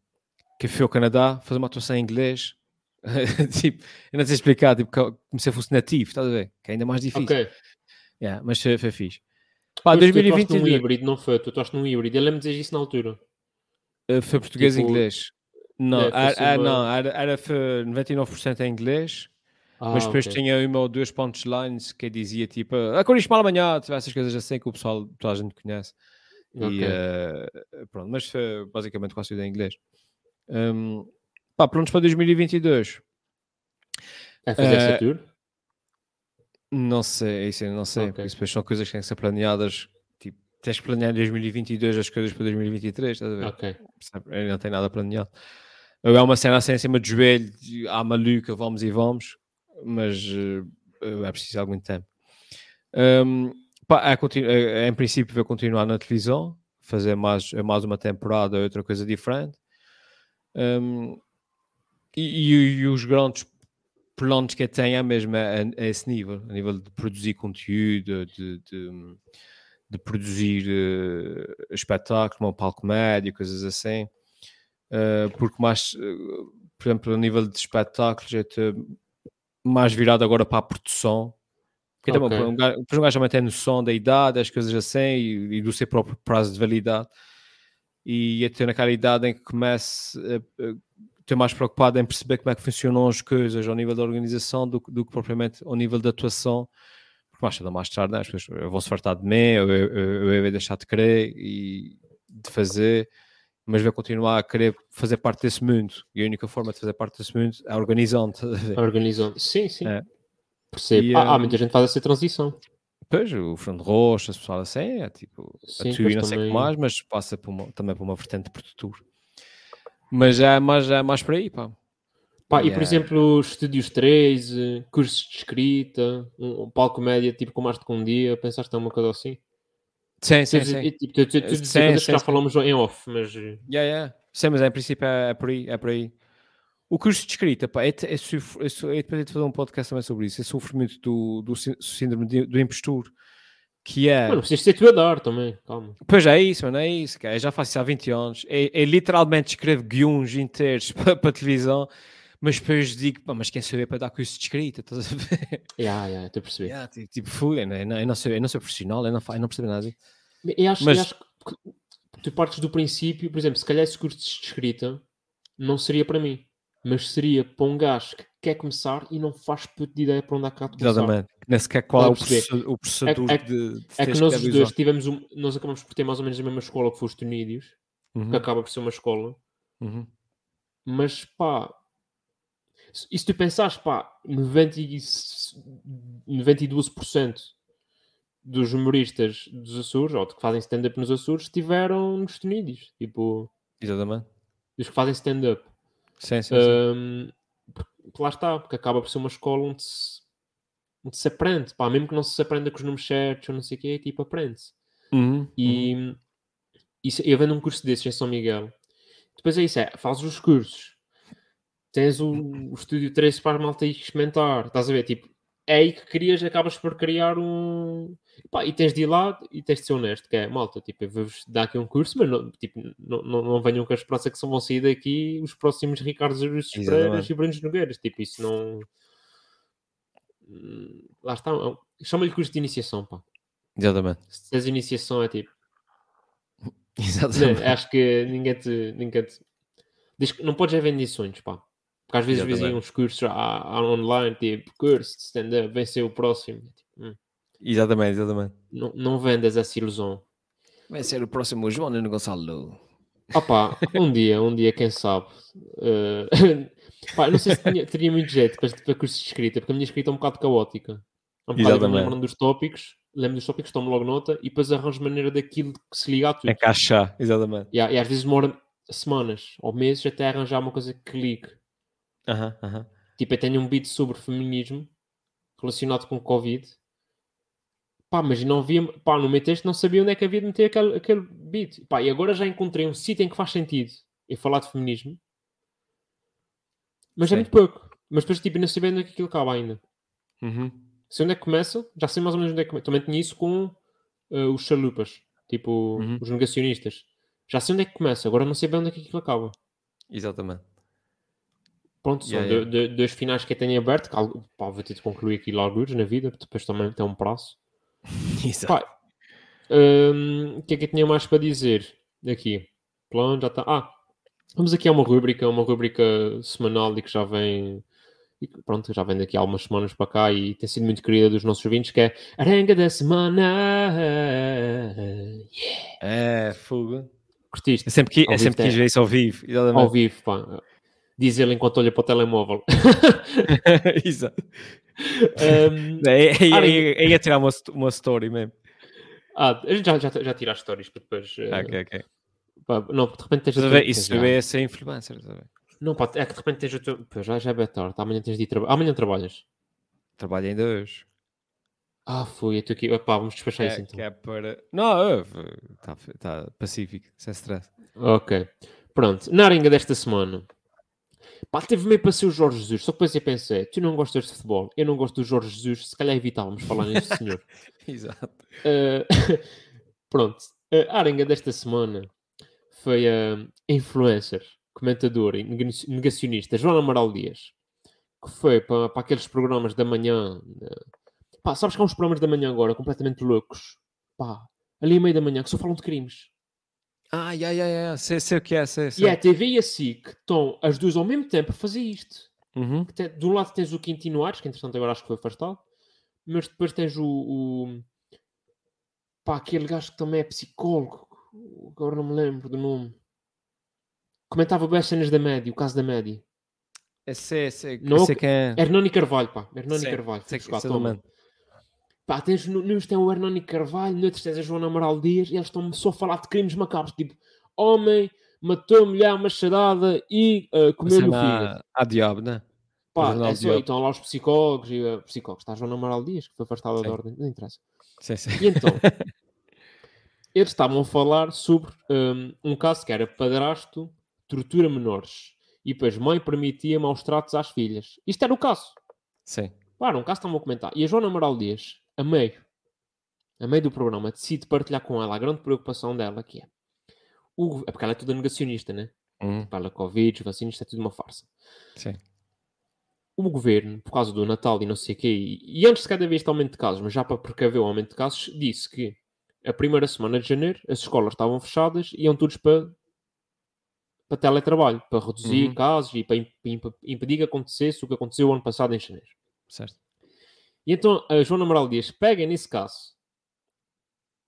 que foi ao Canadá fazer uma atuação em inglês. tipo, eu não sei explicar, tipo, como se fosse nativo, estás a ver? Que é ainda mais difícil. Ok. Yeah, mas foi, foi fixe. Pá, Mas 2020. Tu num híbrido, não foi? Tu estás num híbrido. Eu lembro de dizer isso na altura. Uh, foi português e tipo, inglês. Não, é, era, uma... não era, era 99% em inglês. Ah, mas depois okay. tinha uma ou duas punchlines que dizia tipo a cor mal amanhã, essas coisas assim que o pessoal, toda a gente conhece. Okay. E uh, pronto, mas foi basicamente quase tudo em inglês. Um, pá, prontos para 2022. É fazer uh, essa tour? Não sei, isso eu não sei, okay. porque depois são coisas que têm que ser planeadas. Tipo, tens que planear em 2022 as coisas para 2023, estás a ver? Ok. Não tenho nada planeado. É uma cena assim em cima de joelho, à maluca, vamos e vamos, mas uh, preciso algum tempo. Um, pá, é, é, em princípio, vou continuar na televisão, fazer mais, mais uma temporada, outra coisa diferente. Um, e, e, e, os grandes planos que tem é mesmo a, a, esse nível, a nível de produzir conteúdo, de, de, de produzir uh, espetáculo, palco médio, coisas assim. Uh, porque mais, uh, por exemplo, a nível de espetáculos, eu estou mais virado agora para a produção. Porque okay. também, um gajo, um gajo também tem noção da idade, as coisas assim, e, e do seu próprio prazo de validade. E estou naquela idade em que começo a, estou mais preocupado em perceber como é que funcionam as coisas ao nível da organização do, do que propriamente ao nível da atuação. Porque mais ou mais tarde, né, as pessoas vão se fartar de mim, eu, eu, eu, eu vou deixar de querer e de fazer, mas vou continuar a querer fazer parte desse mundo. E a única forma de fazer parte desse mundo é organizando. Organizando, sim, sim. É. Percebo. E, ah, há muita gente faz essa transição. Pois, o Fernando Rocha, as pessoas assim, é tipo, Sim, a tu não sei o que mais, mas passa por uma, também por uma vertente de produtor. Mas já, mas já é mais por aí, pá. Pá, yeah. E por exemplo, Estúdios 13, cursos de escrita, um, um palco média tipo com mais de um dia, pensaste em uma coisa assim? Sim, sim, sim. Tipo, tu, tu, tu, sim, sim, já falamos em off, mas... Yeah, yeah. Sim, mas em princípio é, é, por aí, é por aí. O curso de escrita, pá, é, é, é, é, depois de fazer um podcast também sobre isso, é sofrimento do, do síndrome do impostor que é. Mano, precisas ser tu a dar também, calma. Pois é isso, mano, é isso, cara. Eu já faço isso há 20 anos. Eu, eu literalmente escrevo guiões inteiros para, para televisão, mas depois digo, pá, mas quem sou eu para dar curso de escrita? Estás a ver? Yeah, yeah, estou a perceber. Yeah, tipo, tipo fui, eu não, eu, não sou, eu não sou profissional, eu não, eu não percebo nada. Eu acho, mas... eu acho que tu partes do princípio, por exemplo, se calhar esse curso de escrita não seria para mim mas seria para um gajo que quer começar e não faz puto de ideia para onde há cá começar. Exatamente. Nem sequer qual é o, processador, o processador é, é, de, de É que nós os dois tivemos um, nós acabamos por ter mais ou menos a mesma escola que foi os Tunídeos, uhum. que acaba por ser uma escola. Uhum. Mas pá, e se tu pensares, pá, 90, 92% dos humoristas dos Açores, ou de que fazem stand-up nos Açores, estiveram nos Unidos. Tipo, Exatamente. dos que fazem stand-up. Sim, sim, sim. Porque lá está, porque acaba por ser uma escola onde se, onde se aprende. Pá, mesmo que não se aprenda com os números certos ou não sei o quê, tipo, aprende-se. Uhum, E, isso, eu vendo um curso desses em São Miguel. Depois é isso, é, fazes os cursos. Tens o, o estúdio 13 para a malta experimentar. Estás a ver? Tipo, é aí que crias, acabas por criar um... Pá, e tens de ir lá e tens de ser honesto, que é, malta, tipo, eu vou-vos dar aqui um curso, mas não, tipo, não, não, não venham com a esperança que só vão sair daqui os próximos Ricardo Zeus Pereiras e Brunos Nogueiras. Tipo, isso não... Lá está, é chama-lhe curso de iniciação, pá. Exatamente. Se tens iniciação é tipo... Exatamente. Não, acho que ninguém te. Ninguém te... Diz que não podes vender sonhos, pá. Porque às vezes veziam uns cursos à- à- online, tipo, curso de stand-up, vem ser o próximo. Tipo, hum, Exatamente, exatamente. não, não vendas essa ilusão. Vai ser o próximo João Nuno Gonçalo. Opá, um dia, um dia, quem sabe. Eh, pá, não sei se tinha- teria muito jeito para, para curso de escrita, porque a minha escrita é um bocado caótica. É um bocado, lembro dos tópicos, lembro dos tópicos, tomo logo nota e depois arranjo maneira daquilo que se liga a tudo. Encaixar, exatamente. E, e às vezes demora semanas ou meses até arranjar uma coisa que ligue. Aham, aham. Tipo, eu tenho um beat sobre feminismo relacionado com Covid. Pá, mas não havia, pá, no meu texto não sabia onde é que havia de meter aquele, aquele beat. Pá, e agora já encontrei um sítio em que faz sentido eu falar de feminismo. Mas é Sim. muito pouco. Mas depois, tipo, não sabia onde é que aquilo acaba ainda. Uhum. Sei onde é que começa, já sei mais ou menos onde é que começa. Também tinha isso com eh, os chalupas, tipo, Uhum. os negacionistas. Já sei onde é que começa, agora não sei bem onde é que aquilo acaba. Exatamente. Pronto, são Yeah, do- do- dois finais que eu tenho aberto, que pá, vou ter de concluir aquilo alguns na vida, depois também tem um prazo. Exato. Pá, hum, o que é que eu tinha mais para dizer aqui? Plano, já está. Ah, vamos aqui a uma rubrica, uma rubrica semanal e que já vem. e que, Pronto, já vem daqui há algumas semanas para cá e tem sido muito querida dos nossos ouvintes, que é Arenga da Semana. É, fogo. Curtiste? Eu sempre, Ao eu sempre quis ver isso ao vivo. Ao vivo, pá. Diz ele enquanto olha para o telemóvel. Exato. Hum, É, é, Ah, é, é, é tirar uma, uma story mesmo. ah, já, já, já tiraste stories para depois. eh, Ah, ok, ok. pá, não, de repente tens a ver? Isso é ser influencer. estás a ver? Não, pá, é que de repente tens o teu. Pô, já, já é bem tarde. Amanhã tens de ir trabalhar. Amanhã trabalhas. Trabalho ainda hoje. Ah, fui. Eu estou aqui. Pá, vamos despachar isso É, então. que é para. Não, está tá pacífico, sem stress. Ok. Pronto. Na arenga desta semana. Pá, teve meio para ser o Jorge Jesus. Só que depois eu pensei: tu não gostas de futebol, eu não gosto do Jorge Jesus. Se calhar evitávamos falar neste senhor. Exato. Uh, pronto. A arenga desta semana foi a influencer, comentadora e nega- negacionista Joana Amaral Dias, que foi para, para aqueles programas da manhã. eh, Pá, sabes que há uns programas da manhã agora completamente loucos? Pá, ali a meio da manhã que só falam de crimes. Ah, ya, ya, ya. Sei, sei o que é, sei, sei. E é a TV e a SIC estão as duas ao mesmo tempo a fazer isto. Uhum. Tem- de um lado tens o Quintino Aires, que entretanto agora acho que foi afastado, mas depois tens o, o pá, aquele gajo que também é psicólogo, agora não me lembro do nome. Comentava bem as cenas da média, o caso da média. Sei, sei, Não, sei quem é. Hernani Carvalho, pá, Hernani Carvalho. sei sei. Pá, tens, nos tem o Hernani Carvalho, noutros tens a Joana Amaral Dias, e eles estão só a falar de crimes macabros, tipo, homem matou a mulher machadada e uh, comeu-lhe o fígado. A diabo, né? Pá, é de só, e estão lá os psicólogos e uh, psicólogos. Está a Joana Amaral Dias, que foi afastada da ordem, não interessa. Sim, sim. E então, eles estavam a falar sobre um, um caso que era padrasto, tortura menores. E depois mãe permitia maus tratos às filhas. Isto era o caso. Sim. Claro, um caso estavam a comentar. E a Joana Amaral Dias, a meio, a meio do programa, decide partilhar com ela a grande preocupação dela, que é... O, é porque ela é toda negacionista, né? Uhum. Fala Covid, vacinas, isto é tudo uma farsa. Sim. o governo, por causa do Natal e não sei o quê, e, e antes de cada vez de aumento de casos, mas já para precaver o aumento de casos, disse que a primeira semana de janeiro as escolas estavam fechadas e iam todos para, para teletrabalho, para reduzir Uhum. casos e para, im- imp- impedir que acontecesse o que aconteceu o ano passado em janeiro. Certo. E então a Joana Amaral Dias pega nesse caso,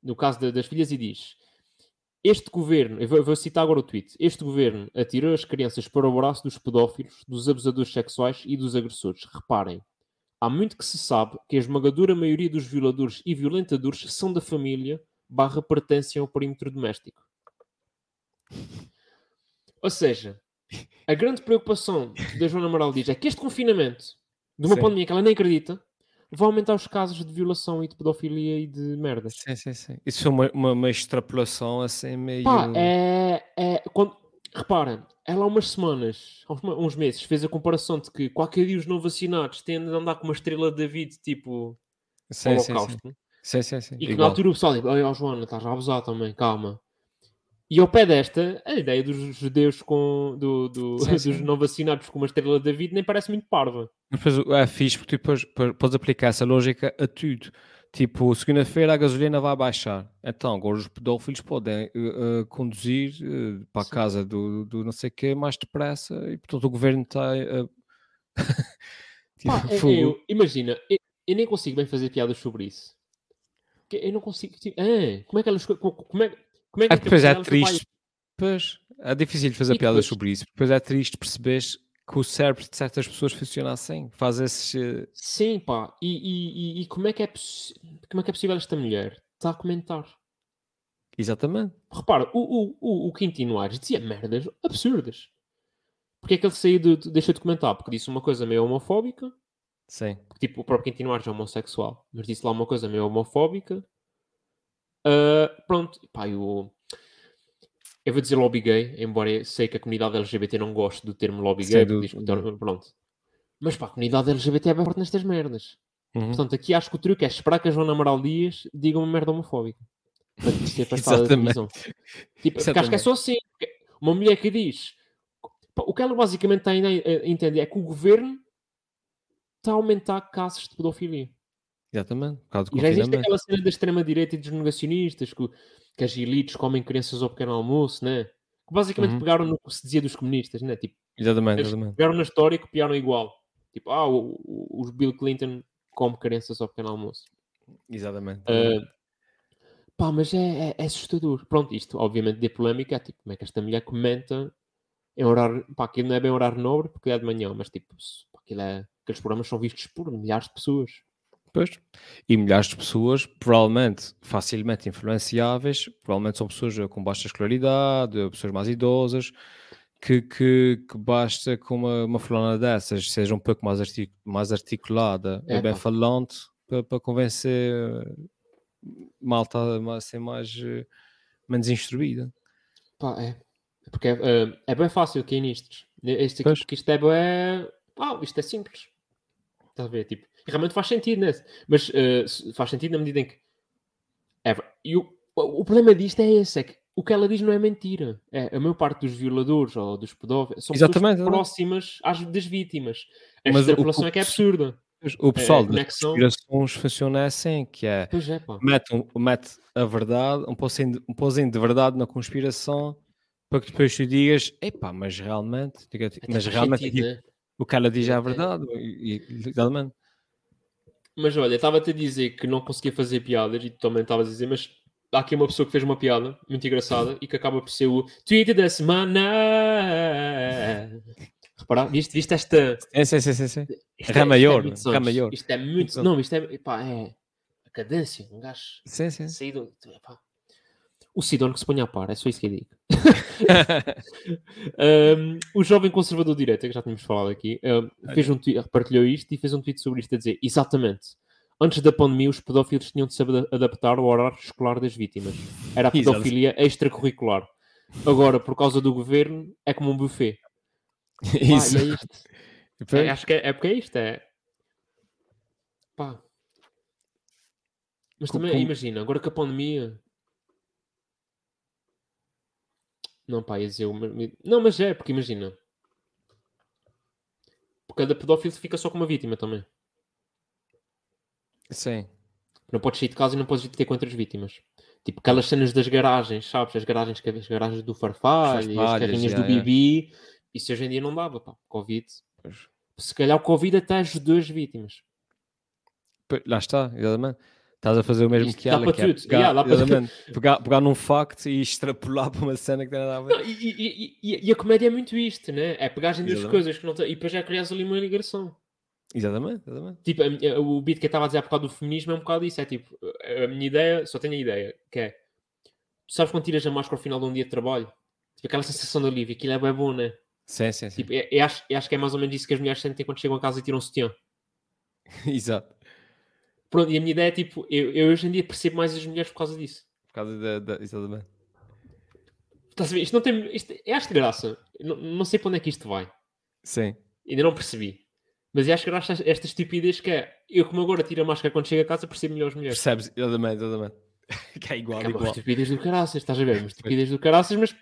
no caso da- das filhas, e diz: Este governo, eu vou, eu vou citar agora o tweet: Este governo atirou as crianças para o braço dos pedófilos, dos abusadores sexuais e dos agressores. Reparem, há muito que se sabe que a esmagadora maioria dos violadores e violentadores são da família barra pertencem ao perímetro doméstico. Ou seja, a grande preocupação da Joana Amaral diz é que este confinamento de uma Sim. pandemia que ela nem acredita vai aumentar os casos de violação e de pedofilia e de merdas. Sim, sim, sim. Isso foi uma, uma, uma extrapolação assim meio. Pá, é. é quando, repara, ela há umas semanas, há uns, meses, fez a comparação de que qualquer dia os não vacinados tendem a andar com uma estrela de David tipo sim, sim, sim. sim, sim, sim. E que na Igual. altura o pessoal diz: Olha, Joana, estás a abusar também, calma. E ao pé desta, a ideia dos judeus com, do, do- Sim, dos sim. não vacinados com uma estrela de David nem parece muito parva. Mas depois é fixe porque depois, depois podes aplicar essa lógica a tudo. Tipo, segunda-feira a gasolina vai baixar. Então, agora os pedófilos podem eh, conduzir eh, para a casa do, do não sei o quê mais depressa e portanto o governo está. tipo, Pá, é- eu- imagina, eu, eu nem consigo bem fazer piadas sobre isso. Eu não consigo. Tipo, ah, como é que elas. Como como é, como é que É que depois é triste. Pois, é difícil fazer E piadas depois- sobre isso. Depois é triste perceber que o cérebro de certas pessoas funciona assim. Faz esses. eh, Sim, pá. E, e- e- como, é que é como é que é possível esta mulher estar a comentar? Exatamente. Repara, o, o, o, o Quintino Aires dizia merdas absurdas. Porque é que ele saiu de, de- deixou de comentar? Porque disse uma coisa meio homofóbica. Sim. porque, Tipo, o próprio Quintino Aires é homossexual. Mas disse lá uma coisa meio homofóbica. Ah, pronto. Pá, eu... Eu vou dizer lobby gay, embora eu sei que a comunidade LGBT não goste do termo lobby Sem gay. diz que o termo- Pronto. Mas pá, a comunidade LGBT é bem forte nestas merdas. Uhum. Portanto, aqui acho que o truque é esperar que a Joana Amaral Dias diga uma merda homofóbica. Para Exatamente. televisão. Tipo, acho que é só assim. Uma mulher que diz... O que ela basicamente está a a entender é que o governo está a aumentar casos de pedofilia. Exatamente. Por causa do E já existe aquela cena da extrema-direita e dos negacionistas que, que as elites comem crianças ao pequeno almoço, né? Que basicamente Uhum. pegaram no que se dizia dos comunistas, né? Tipo, Exatamente, exatamente. pegaram na história e copiaram igual. Tipo, ah, o, o, os Bill Clinton come crianças ao pequeno almoço. Exatamente. Ah, pá, mas é, é, é assustador. Pronto, isto obviamente de polémica é tipo, como é que esta mulher comenta em horário, pá, aquilo não é bem horário nobre porque é de manhã, mas tipo, pá, aquilo é, aqueles programas são vistos por milhares de pessoas. Pois. E milhares de pessoas, provavelmente facilmente influenciáveis, provavelmente são pessoas eh, com baixa escolaridade, eh, pessoas mais idosas, que, que, que basta que uma, uma fulana dessas seja um pouco mais, artic- mais articulada É, e bem pá. falante para, para convencer eh, malta a ser mais menos instruída. Pá, é. Porque é, é bem fácil cair nisto. Este aqui, porque isto é bem. Ah, isto é simples. Estás a ver? Tipo, e realmente faz sentido, né? Mas se- faz sentido na medida em que. É, e o, o problema disto é esse: é que o que ela diz não é mentira. É, a maior parte dos violadores ou dos pedófilos são Exatamente, pessoas próximas às, das vítimas. A Mas extrapolação o- é que é absurda. O pessoal das conexão- conspirações funciona assim, que é é, mete, um- mete a verdade, um pozinho, de, um pozinho de verdade na conspiração para que depois tu digas, epá, mas realmente, diga- mas realmente sentido, né? o que ela diz é a É. verdade, e, e. Mas olha, estava-te a dizer que não conseguia fazer piadas e tu também estavas a dizer, mas há aqui uma pessoa que fez uma piada muito engraçada e que acaba por ser o tweet da semana. Repara, viste, viste esta. É, sim, sim, sim, sim. Isto Rá maior, muito rá sons. maior. Isto é muito. Não, isto é. Pá, é. A cadência. Um gajo sim, sim. saído. epá. O Sidon que se ponha a par, é só isso que eu digo. Um, o jovem conservador de direita, que já tínhamos falado aqui, um, fez um tweet, partilhou isto e fez um tweet sobre isto a dizer: exatamente. Antes da pandemia, os pedófilos tinham de se ada- adaptar ao horário escolar das vítimas. Era a pedofilia extracurricular. Agora, por causa do governo, é como um buffet. Pá, Isso. e é isto. É, acho que é, é porque é isto, é. Pá. Mas também, como- imagina, agora com a pandemia. Não, pá, ia dizer. uma- Não, mas é, porque imagina. Porque cada pedófilo fica só com uma vítima também. Sim. Não podes sair de casa e não podes ter com outras vítimas. Tipo, aquelas cenas das garagens, sabes? As garagens, que- as garagens do Farfalho, e as carrinhas já, do. Bibi. Isso hoje em dia não dava, pá. Covid. Pois. Se calhar o Covid até ajudou as vítimas. Lá está, exatamente. Estás a fazer o mesmo Isto que dá ela, para que é tudo. pegar, Yeah, dá para tudo. exatamente, pegar, pegar num facto e extrapolar para uma cena que tem nada a ver. Não, e, e- e- e- a comédia é muito isto, né? É pegar em duas Exatamente. coisas que não tem, e depois já crias ali uma ligação. Exatamente, exatamente. Tipo, a o beat que eu estava a dizer há bocado do feminismo é um bocado isso. É tipo, a minha ideia, só tenho a ideia, que é, tu sabes quando tiras a máscara ao final de um dia de trabalho? Tipo, aquela sensação de alívio, aquilo é bem bom, né? Sim, sim, sim. Tipo, eu, eu acho, eu acho que é mais ou menos isso que as mulheres sentem quando chegam a casa e tiram o sutiã. Exato. Pronto, e a minha ideia é tipo, eu, eu hoje em dia percebo mais as mulheres por causa disso. Por causa da. da- exatamente. Estás a ver? Isto não tem. Isto, eu acho graça. Não, não sei para onde é que isto vai. Sim. Ainda não percebi. Mas eu acho que graças a esta estupidez que é. Eu, como agora tiro a máscara quando chego a casa, percebo melhor as mulheres. Percebes? Exatamente, exatamente. que é igual, É igual. estupidez do caraças, estás a ver? Uma estupidez do caraças, mas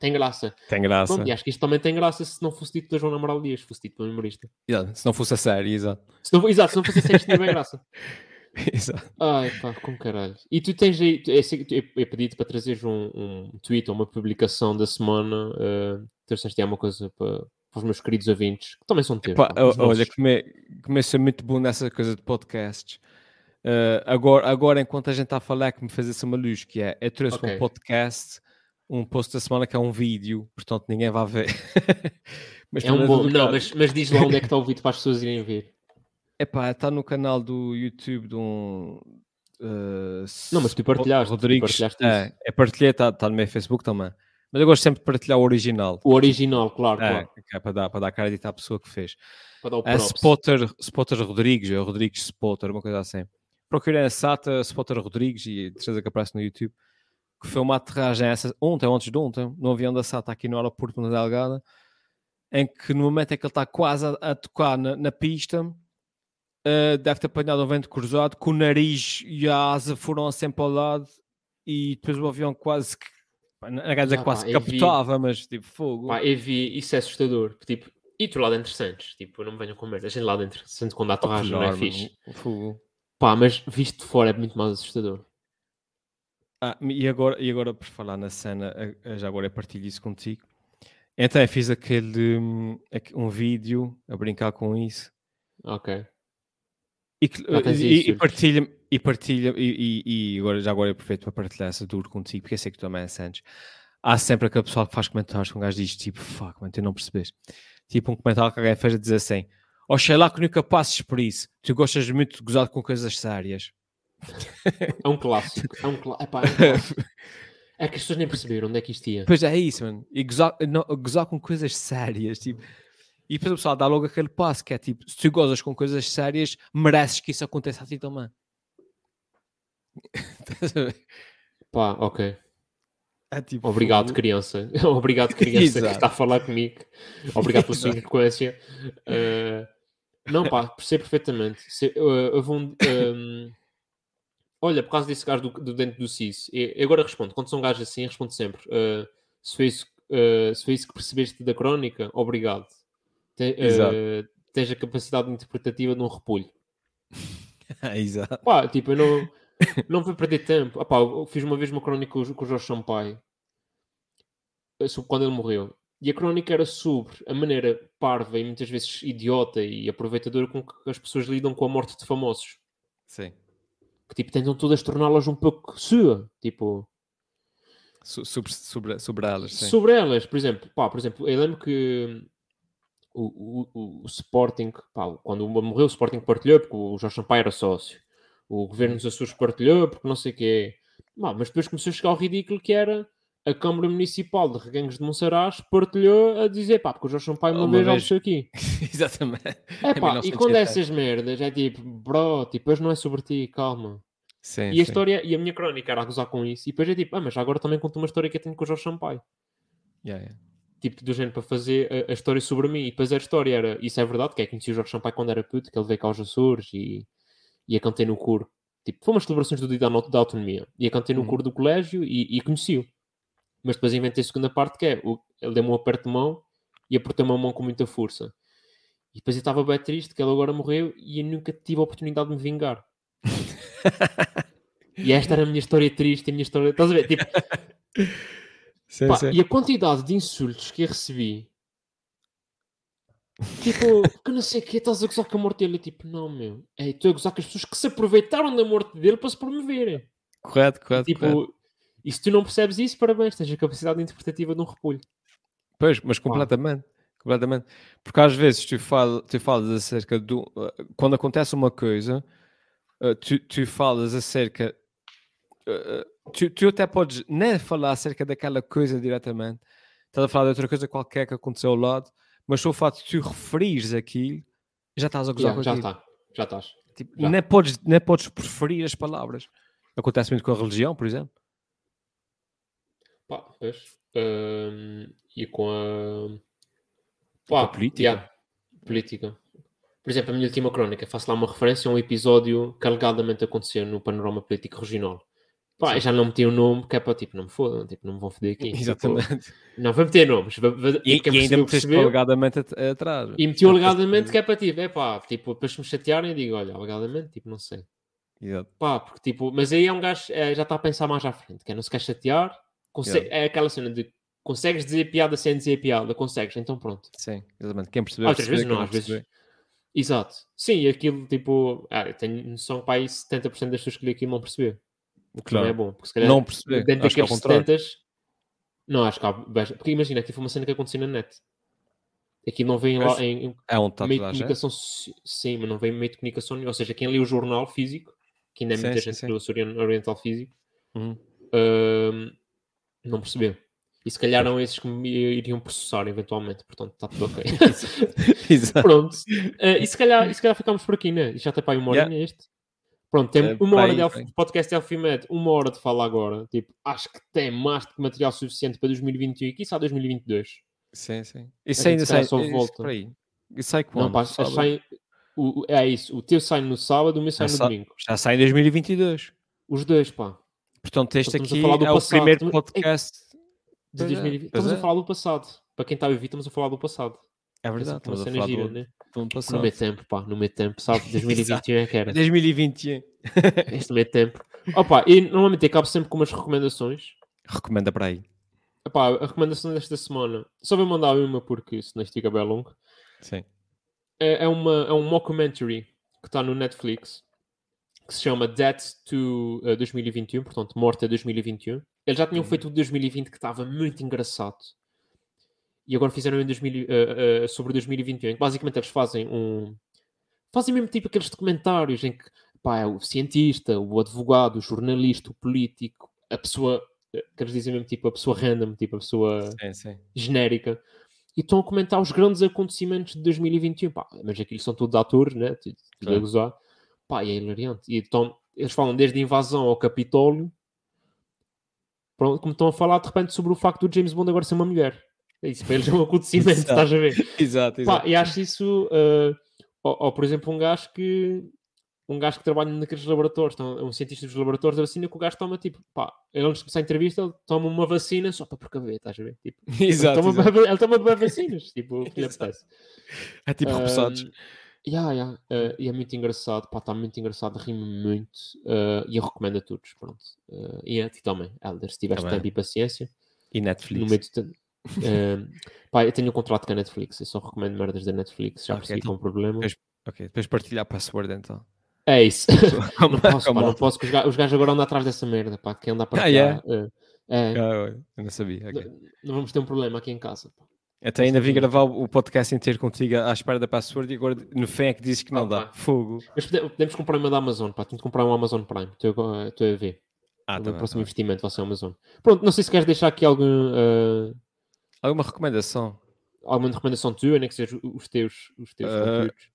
tem graça. Tem graça. Pronto, e acho que isto também tem graça se não fosse dito pela Joana Amaral Dias, se fosse dito pelo humorista. Exato, Se não fosse a série, exato. Se não, exato, se não fosse assim, isto tinha bem graça. exato. Ai pá, com caralho. E tu tens aí, que tu- eu, eu pedi-te para trazeres um, um tweet ou uma publicação da semana. Uh, trouxeste aí uma coisa para, para os meus queridos ouvintes, que também são teus. Pá, pá, olha, nossos. come, comecei a ser muito bom nessa coisa de podcasts. Uh, agora, agora, enquanto a gente está a falar, que me fez essa uma luz, que é, eu trouxe Ok. um podcast, um post da semana que é um vídeo, portanto ninguém vai ver. Mas É um bom. Não, mas, mas diz lá onde é que está o vídeo para as pessoas irem ver. Epá, está no canal do YouTube de um. uh, Não, mas tu partilhaste, tu Rodrigues. partilhaste é, é partilhei, está tá no meu Facebook também. Mas eu gosto sempre de partilhar o original. O original, claro, É, claro. é para dar, para dar crédito à pessoa que fez. Para dar o É props. Spotter, Spotter Rodrigues, é o Rodrigues Spotter, uma coisa assim. Procurei a SATA Spotter Rodrigues e de certeza que aparece no YouTube. Que foi uma aterragem essa, ontem, antes de ontem, no avião da SATA aqui no aeroporto na Delgada, em que no momento em que ele está quase a, a tocar na, na pista, eh, deve ter apanhado um vento cruzado, que o nariz e a asa foram sempre ao lado e depois o avião quase que, não quer dizer Ah, quase pá, eu vi. capotava, mas tipo fogo. Pá, eu vi, isso é assustador. Tipo, e tu lá dentro sentes? Tipo, não me venham com merda. A gente lá dentro sente quando há torragem, não é fixe. fogo. Pá, mas visto de fora é muito mais assustador. Ah, e agora, e agora por falar na cena, já agora eu partilho isso contigo. Então eu fiz aquele hum, um vídeo a brincar com isso Ok. E, que- e- e partilha e partilha e, e- e agora já agora é perfeito para partilhar essa duro contigo, porque eu sei que tu também é Santos. Há sempre aquele pessoal que faz comentários com um gajo diz tipo, fuck, mano, tu não percebes. Tipo um comentário que alguém fez a dizer assim: Oxalá que nunca passes por isso, tu gostas muito de gozar com coisas sérias. É um clássico. É um, clá... Epá, é um clássico. É que as pessoas nem perceberam onde é que isto ia. Pois é isso, mano. E gozar, não, gozar com coisas sérias, tipo. E depois o pessoal dá logo aquele passo que é tipo, se tu gozas com coisas sérias, mereces que isso aconteça a ti também. Pá, ok. É tipo, Obrigado, criança. Obrigado, criança, que está a falar comigo. Obrigado pela sua frequência. Eh, não, pá, percebo perfeitamente. Se, eh, houve um, ehm, olha, por causa desse gajo do, do dentro do CIS, eu, eu agora respondo. Quando são gajos assim, respondo sempre. eh, se, foi isso, se foi isso que percebeste da crónica, obrigado. Te, Exato. tens a capacidade interpretativa de um repolho. Exato. Pá, tipo, eu não, não vou perder tempo. Ah, pá, eu fiz uma vez uma crónica com, o- com o Jorge Sampaio eh, sobre quando ele morreu. E a crónica era sobre a maneira parva e muitas vezes idiota e aproveitadora com que as pessoas lidam com a morte de famosos. Sim. Que tipo, tentam todas torná-las um pouco sua. Tipo, Sobre, sobre, sobre elas, sim. sobre elas, por exemplo, pá, por exemplo, eu lembro que o, o, o- o Sporting, pá, quando o morreu, o Sporting partilhou porque o Jorge Sampaio era sócio. O governo dos Açores partilhou porque não sei o quê. Pá, mas depois começou a chegar ao ridículo que era a Câmara Municipal de Reganhos de Monsaraz partilhou a dizer, pá, porque o Jorge Sampaio uma, Uma vez almoçou aqui. Exatamente. É pá, e 1987. quando é essas merdas, é tipo, bro, tipo, hoje não é sobre ti, calma. Sim, E a sim. história, e a minha crónica era a gozar com isso, e depois é tipo, ah, mas agora também conto uma história que eu tenho com o Jorge Sampaio. Yeah, yeah. Tipo do género para fazer a, a história sobre mim. E depois a história era, isso é verdade, que é que conheci o Jorge Sampaio quando era puto, que ele veio cá aos Açores e, e a cantei no coro. Tipo, foi umas celebrações do dia da, da autonomia. E a cantei no Uhum. coro do colégio e, e conheci-o. Mas depois inventei a segunda parte que é, o, ele deu-me um aperto de mão e apertou-me a mão com muita força. E depois eu estava bem triste que ele agora morreu e eu nunca tive a oportunidade de me vingar. E esta era a minha história triste, a minha história... Estás a ver? Tipo, Sim, Pá, sim. e a quantidade de insultos que eu recebi, tipo, que não sei o que, estás a gozar com a morte dele. Tipo, não, meu, é, estou a gozar com as pessoas que se aproveitaram da morte dele para se promoverem. Correto, correto, Tipo, correto. e se tu não percebes isso, parabéns, tens a capacidade interpretativa de um repolho. Pois, mas completamente. Completamente. Porque às vezes tu, fala, tu falas acerca do. uh, Quando acontece uma coisa, uh, tu, tu falas acerca. uh, tu, tu até podes nem falar acerca daquela coisa diretamente, estás a falar de outra coisa qualquer que aconteceu ao lado, mas só o fato de tu referires aquilo, já estás a gozar Yeah, com já aquilo. está, já estás. Tipo, já. nem, podes, nem podes preferir as palavras. Acontece muito com a religião, por exemplo. Pá, pois. Ahm, e com a. com a Pá, política. yeah, política. Por exemplo, a minha última crónica, faço lá uma referência a um episódio que alegadamente aconteceu no panorama político regional. Pá, já não meti o nome, que é para tipo, não me fodam, tipo, não me vão foder aqui. Tipo, Exatamente. não, vou meter nomes. vou- vou- E, e ainda percebeu, meteste alegadamente at- atrás. E meti alegadamente que é para tipo, é pá, tipo, depois se me chatearem, eu digo, olha, alegadamente, tipo, não sei. Exato. Pá, porque tipo, mas aí é um gajo, é, já está a pensar mais à frente, que é não se quer chatear, consegue, é aquela cena de consegues dizer piada sem dizer piada, consegues, então pronto. Sim, exatamente. Quem percebeu, Outras percebeu, vezes não, às vezes. Exato. Sim, e aquilo tipo, ah, eu tenho noção que para aí 70% das pessoas que lê aquilo não perceber. O que Claro. não é bom, porque se calhar Não perceber. dentro Acho é daqueles contrário. 70 não, acho que há, porque imagina, aquilo foi uma cena que aconteceu na net. Aqui não vem lá em, É está meio de comunicação, sim, mas não vem em meio de comunicação, ou seja, quem lê o jornal físico, que ainda é Sim, muita sim, gente sim. que lê o Soriano Oriental Físico, Uhum. Ahm, não percebeu. E se calhar eram esses que me iriam processar eventualmente, portanto está tudo ok. Pronto, Eh, e, se calhar, e se calhar ficamos por aqui, né? E já tem para aí uma Yeah. horinha este. Pronto, tem Eh, uma hora aí, de por Elf- aí. podcast de Elfimed, uma hora de fala agora. Tipo, acho que tem mais do que material suficiente para 2021 e quiçá 2022. Sim, sim. Isso ainda sai. só isso volta. aí. Isso sai quando? Não, pá, Sábado? sai- o, o- é isso. O teu sai no sábado, o meu sai Já no sa- domingo. Já sai em 2022. Os dois, pá. Portanto, este a aqui é o passado. primeiro Estamos- podcast. De Pois é, 2020. pois Estamos é. a falar do passado. Para quem está a ouvir, estamos a falar do passado. É verdade. Estamos a falar gira, do, né? Do ano No meio tempo, pá, no meio tempo, sabe? 2021 é que era. 2021. Este meio tempo. Opa, e normalmente acabo sempre com umas recomendações. Recomenda para aí. Epá, a recomendação desta semana, só vou mandar uma porque senão isto fica bem longo. Sim. É, é, uma, é um mockumentary que está no Netflix que se chama Death to eh, 2021, portanto, Morte a 2021. Eles já tinham Uhum. feito o de 2020 que estava muito engraçado. E agora fizeram em 2000, eh, eh, sobre 2021, em que basicamente eles fazem um. Fazem mesmo tipo aqueles documentários em que pá, é o cientista, o advogado, o jornalista, o político, a pessoa. eh, Que eles dizem mesmo tipo a pessoa random, tipo a pessoa Sim, sim. genérica e estão a comentar os grandes acontecimentos de 2021. Pá, mas aquilo são todos atores, né? Tudo tudo a gozar. Pá, e é hilariante. E então, eles falam desde a invasão ao Capitólio, como estão a falar de repente sobre o facto do James Bond agora ser uma mulher. É isso, para eles é um acontecimento, Exato. estás a ver? Exato, Pá, exato. e acho isso. eh, ou, ou, por exemplo, um gajo que. Um gajo que trabalha naqueles laboratórios, então, é um cientista dos laboratórios da vacina, que o gajo toma tipo, pá, ele antes de começar a entrevista, ele toma uma vacina só para precaver, estás a ver? Tipo, Exato, ele, toma, exato. bué- ele toma bué vacinas, tipo, o que lhe apetece. É tipo repousados. Um, yeah, yeah, uh, e é muito engraçado, pá, está muito engraçado, rimo muito uh, e eu recomendo a todos, pronto. Uh, e a ti também, Helder, se tiveres Também. tempo e paciência, E no Netflix. meio de Um, pá, eu tenho um contrato com a Netflix, eu só recomendo merdas da Netflix, já Ok, percebi então- com problema. Pois- Ok, depois partilhar a password então. É isso. Não posso, pá, não posso, que os ga- os gajos agora andam atrás dessa merda, pá, quem anda para Ah, yeah? uh, é, Ah, eu não sabia. ok. não, não vamos ter um problema aqui em casa. Pá. Até ainda vim gravar o podcast inteiro contigo à espera da password e agora no fim é que dizes que não Ah, dá. pá. Fogo. Mas pode- podemos comprar uma da Amazon, pá, temos que comprar um Amazon Prime, estou a- ver. Ah, o tá próximo tá investimento vai ser Amazon. Pronto, não sei se queres deixar aqui algum, uh, Alguma recomendação? alguma recomendação tua, nem que seja os teus, os teus Uh, conteúdos.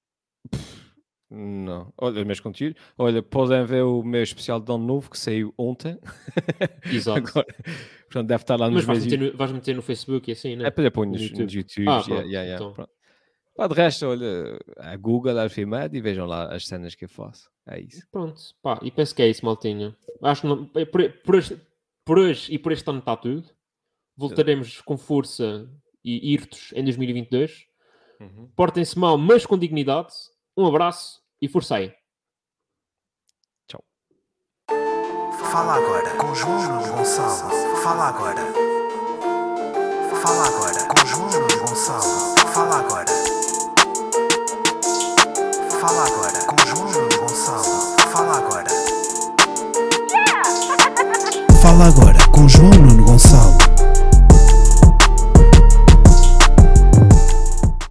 Não. Olha, os meus conteúdos. Olha, podem ver o meu especial de ano novo que saiu ontem. Exato. Agora, portanto, deve estar lá nos Mas vais meter, no, vais meter no Facebook e assim, né? É para pôr no nos, YouTube. nos YouTubes. Ah, yeah, pronto, yeah, yeah, então. Pá, de resto, olha, a Google, a Alfimed e vejam lá as cenas que eu faço. É isso. Pronto, pá, e penso que é isso, maltinho. Acho que não, por, por, por hoje e por este ano está tudo. Voltaremos com força e irtos em 2022. Portem-se mal, mas com dignidade. Um abraço e força aí. Fala agora com João Nuno Gonçalo. Fala agora. Fala agora com João Nuno Gonçalo. Fala agora. Fala agora com João Nuno Gonçalo. Fala agora. Fala agora com João Nuno Gonçalo.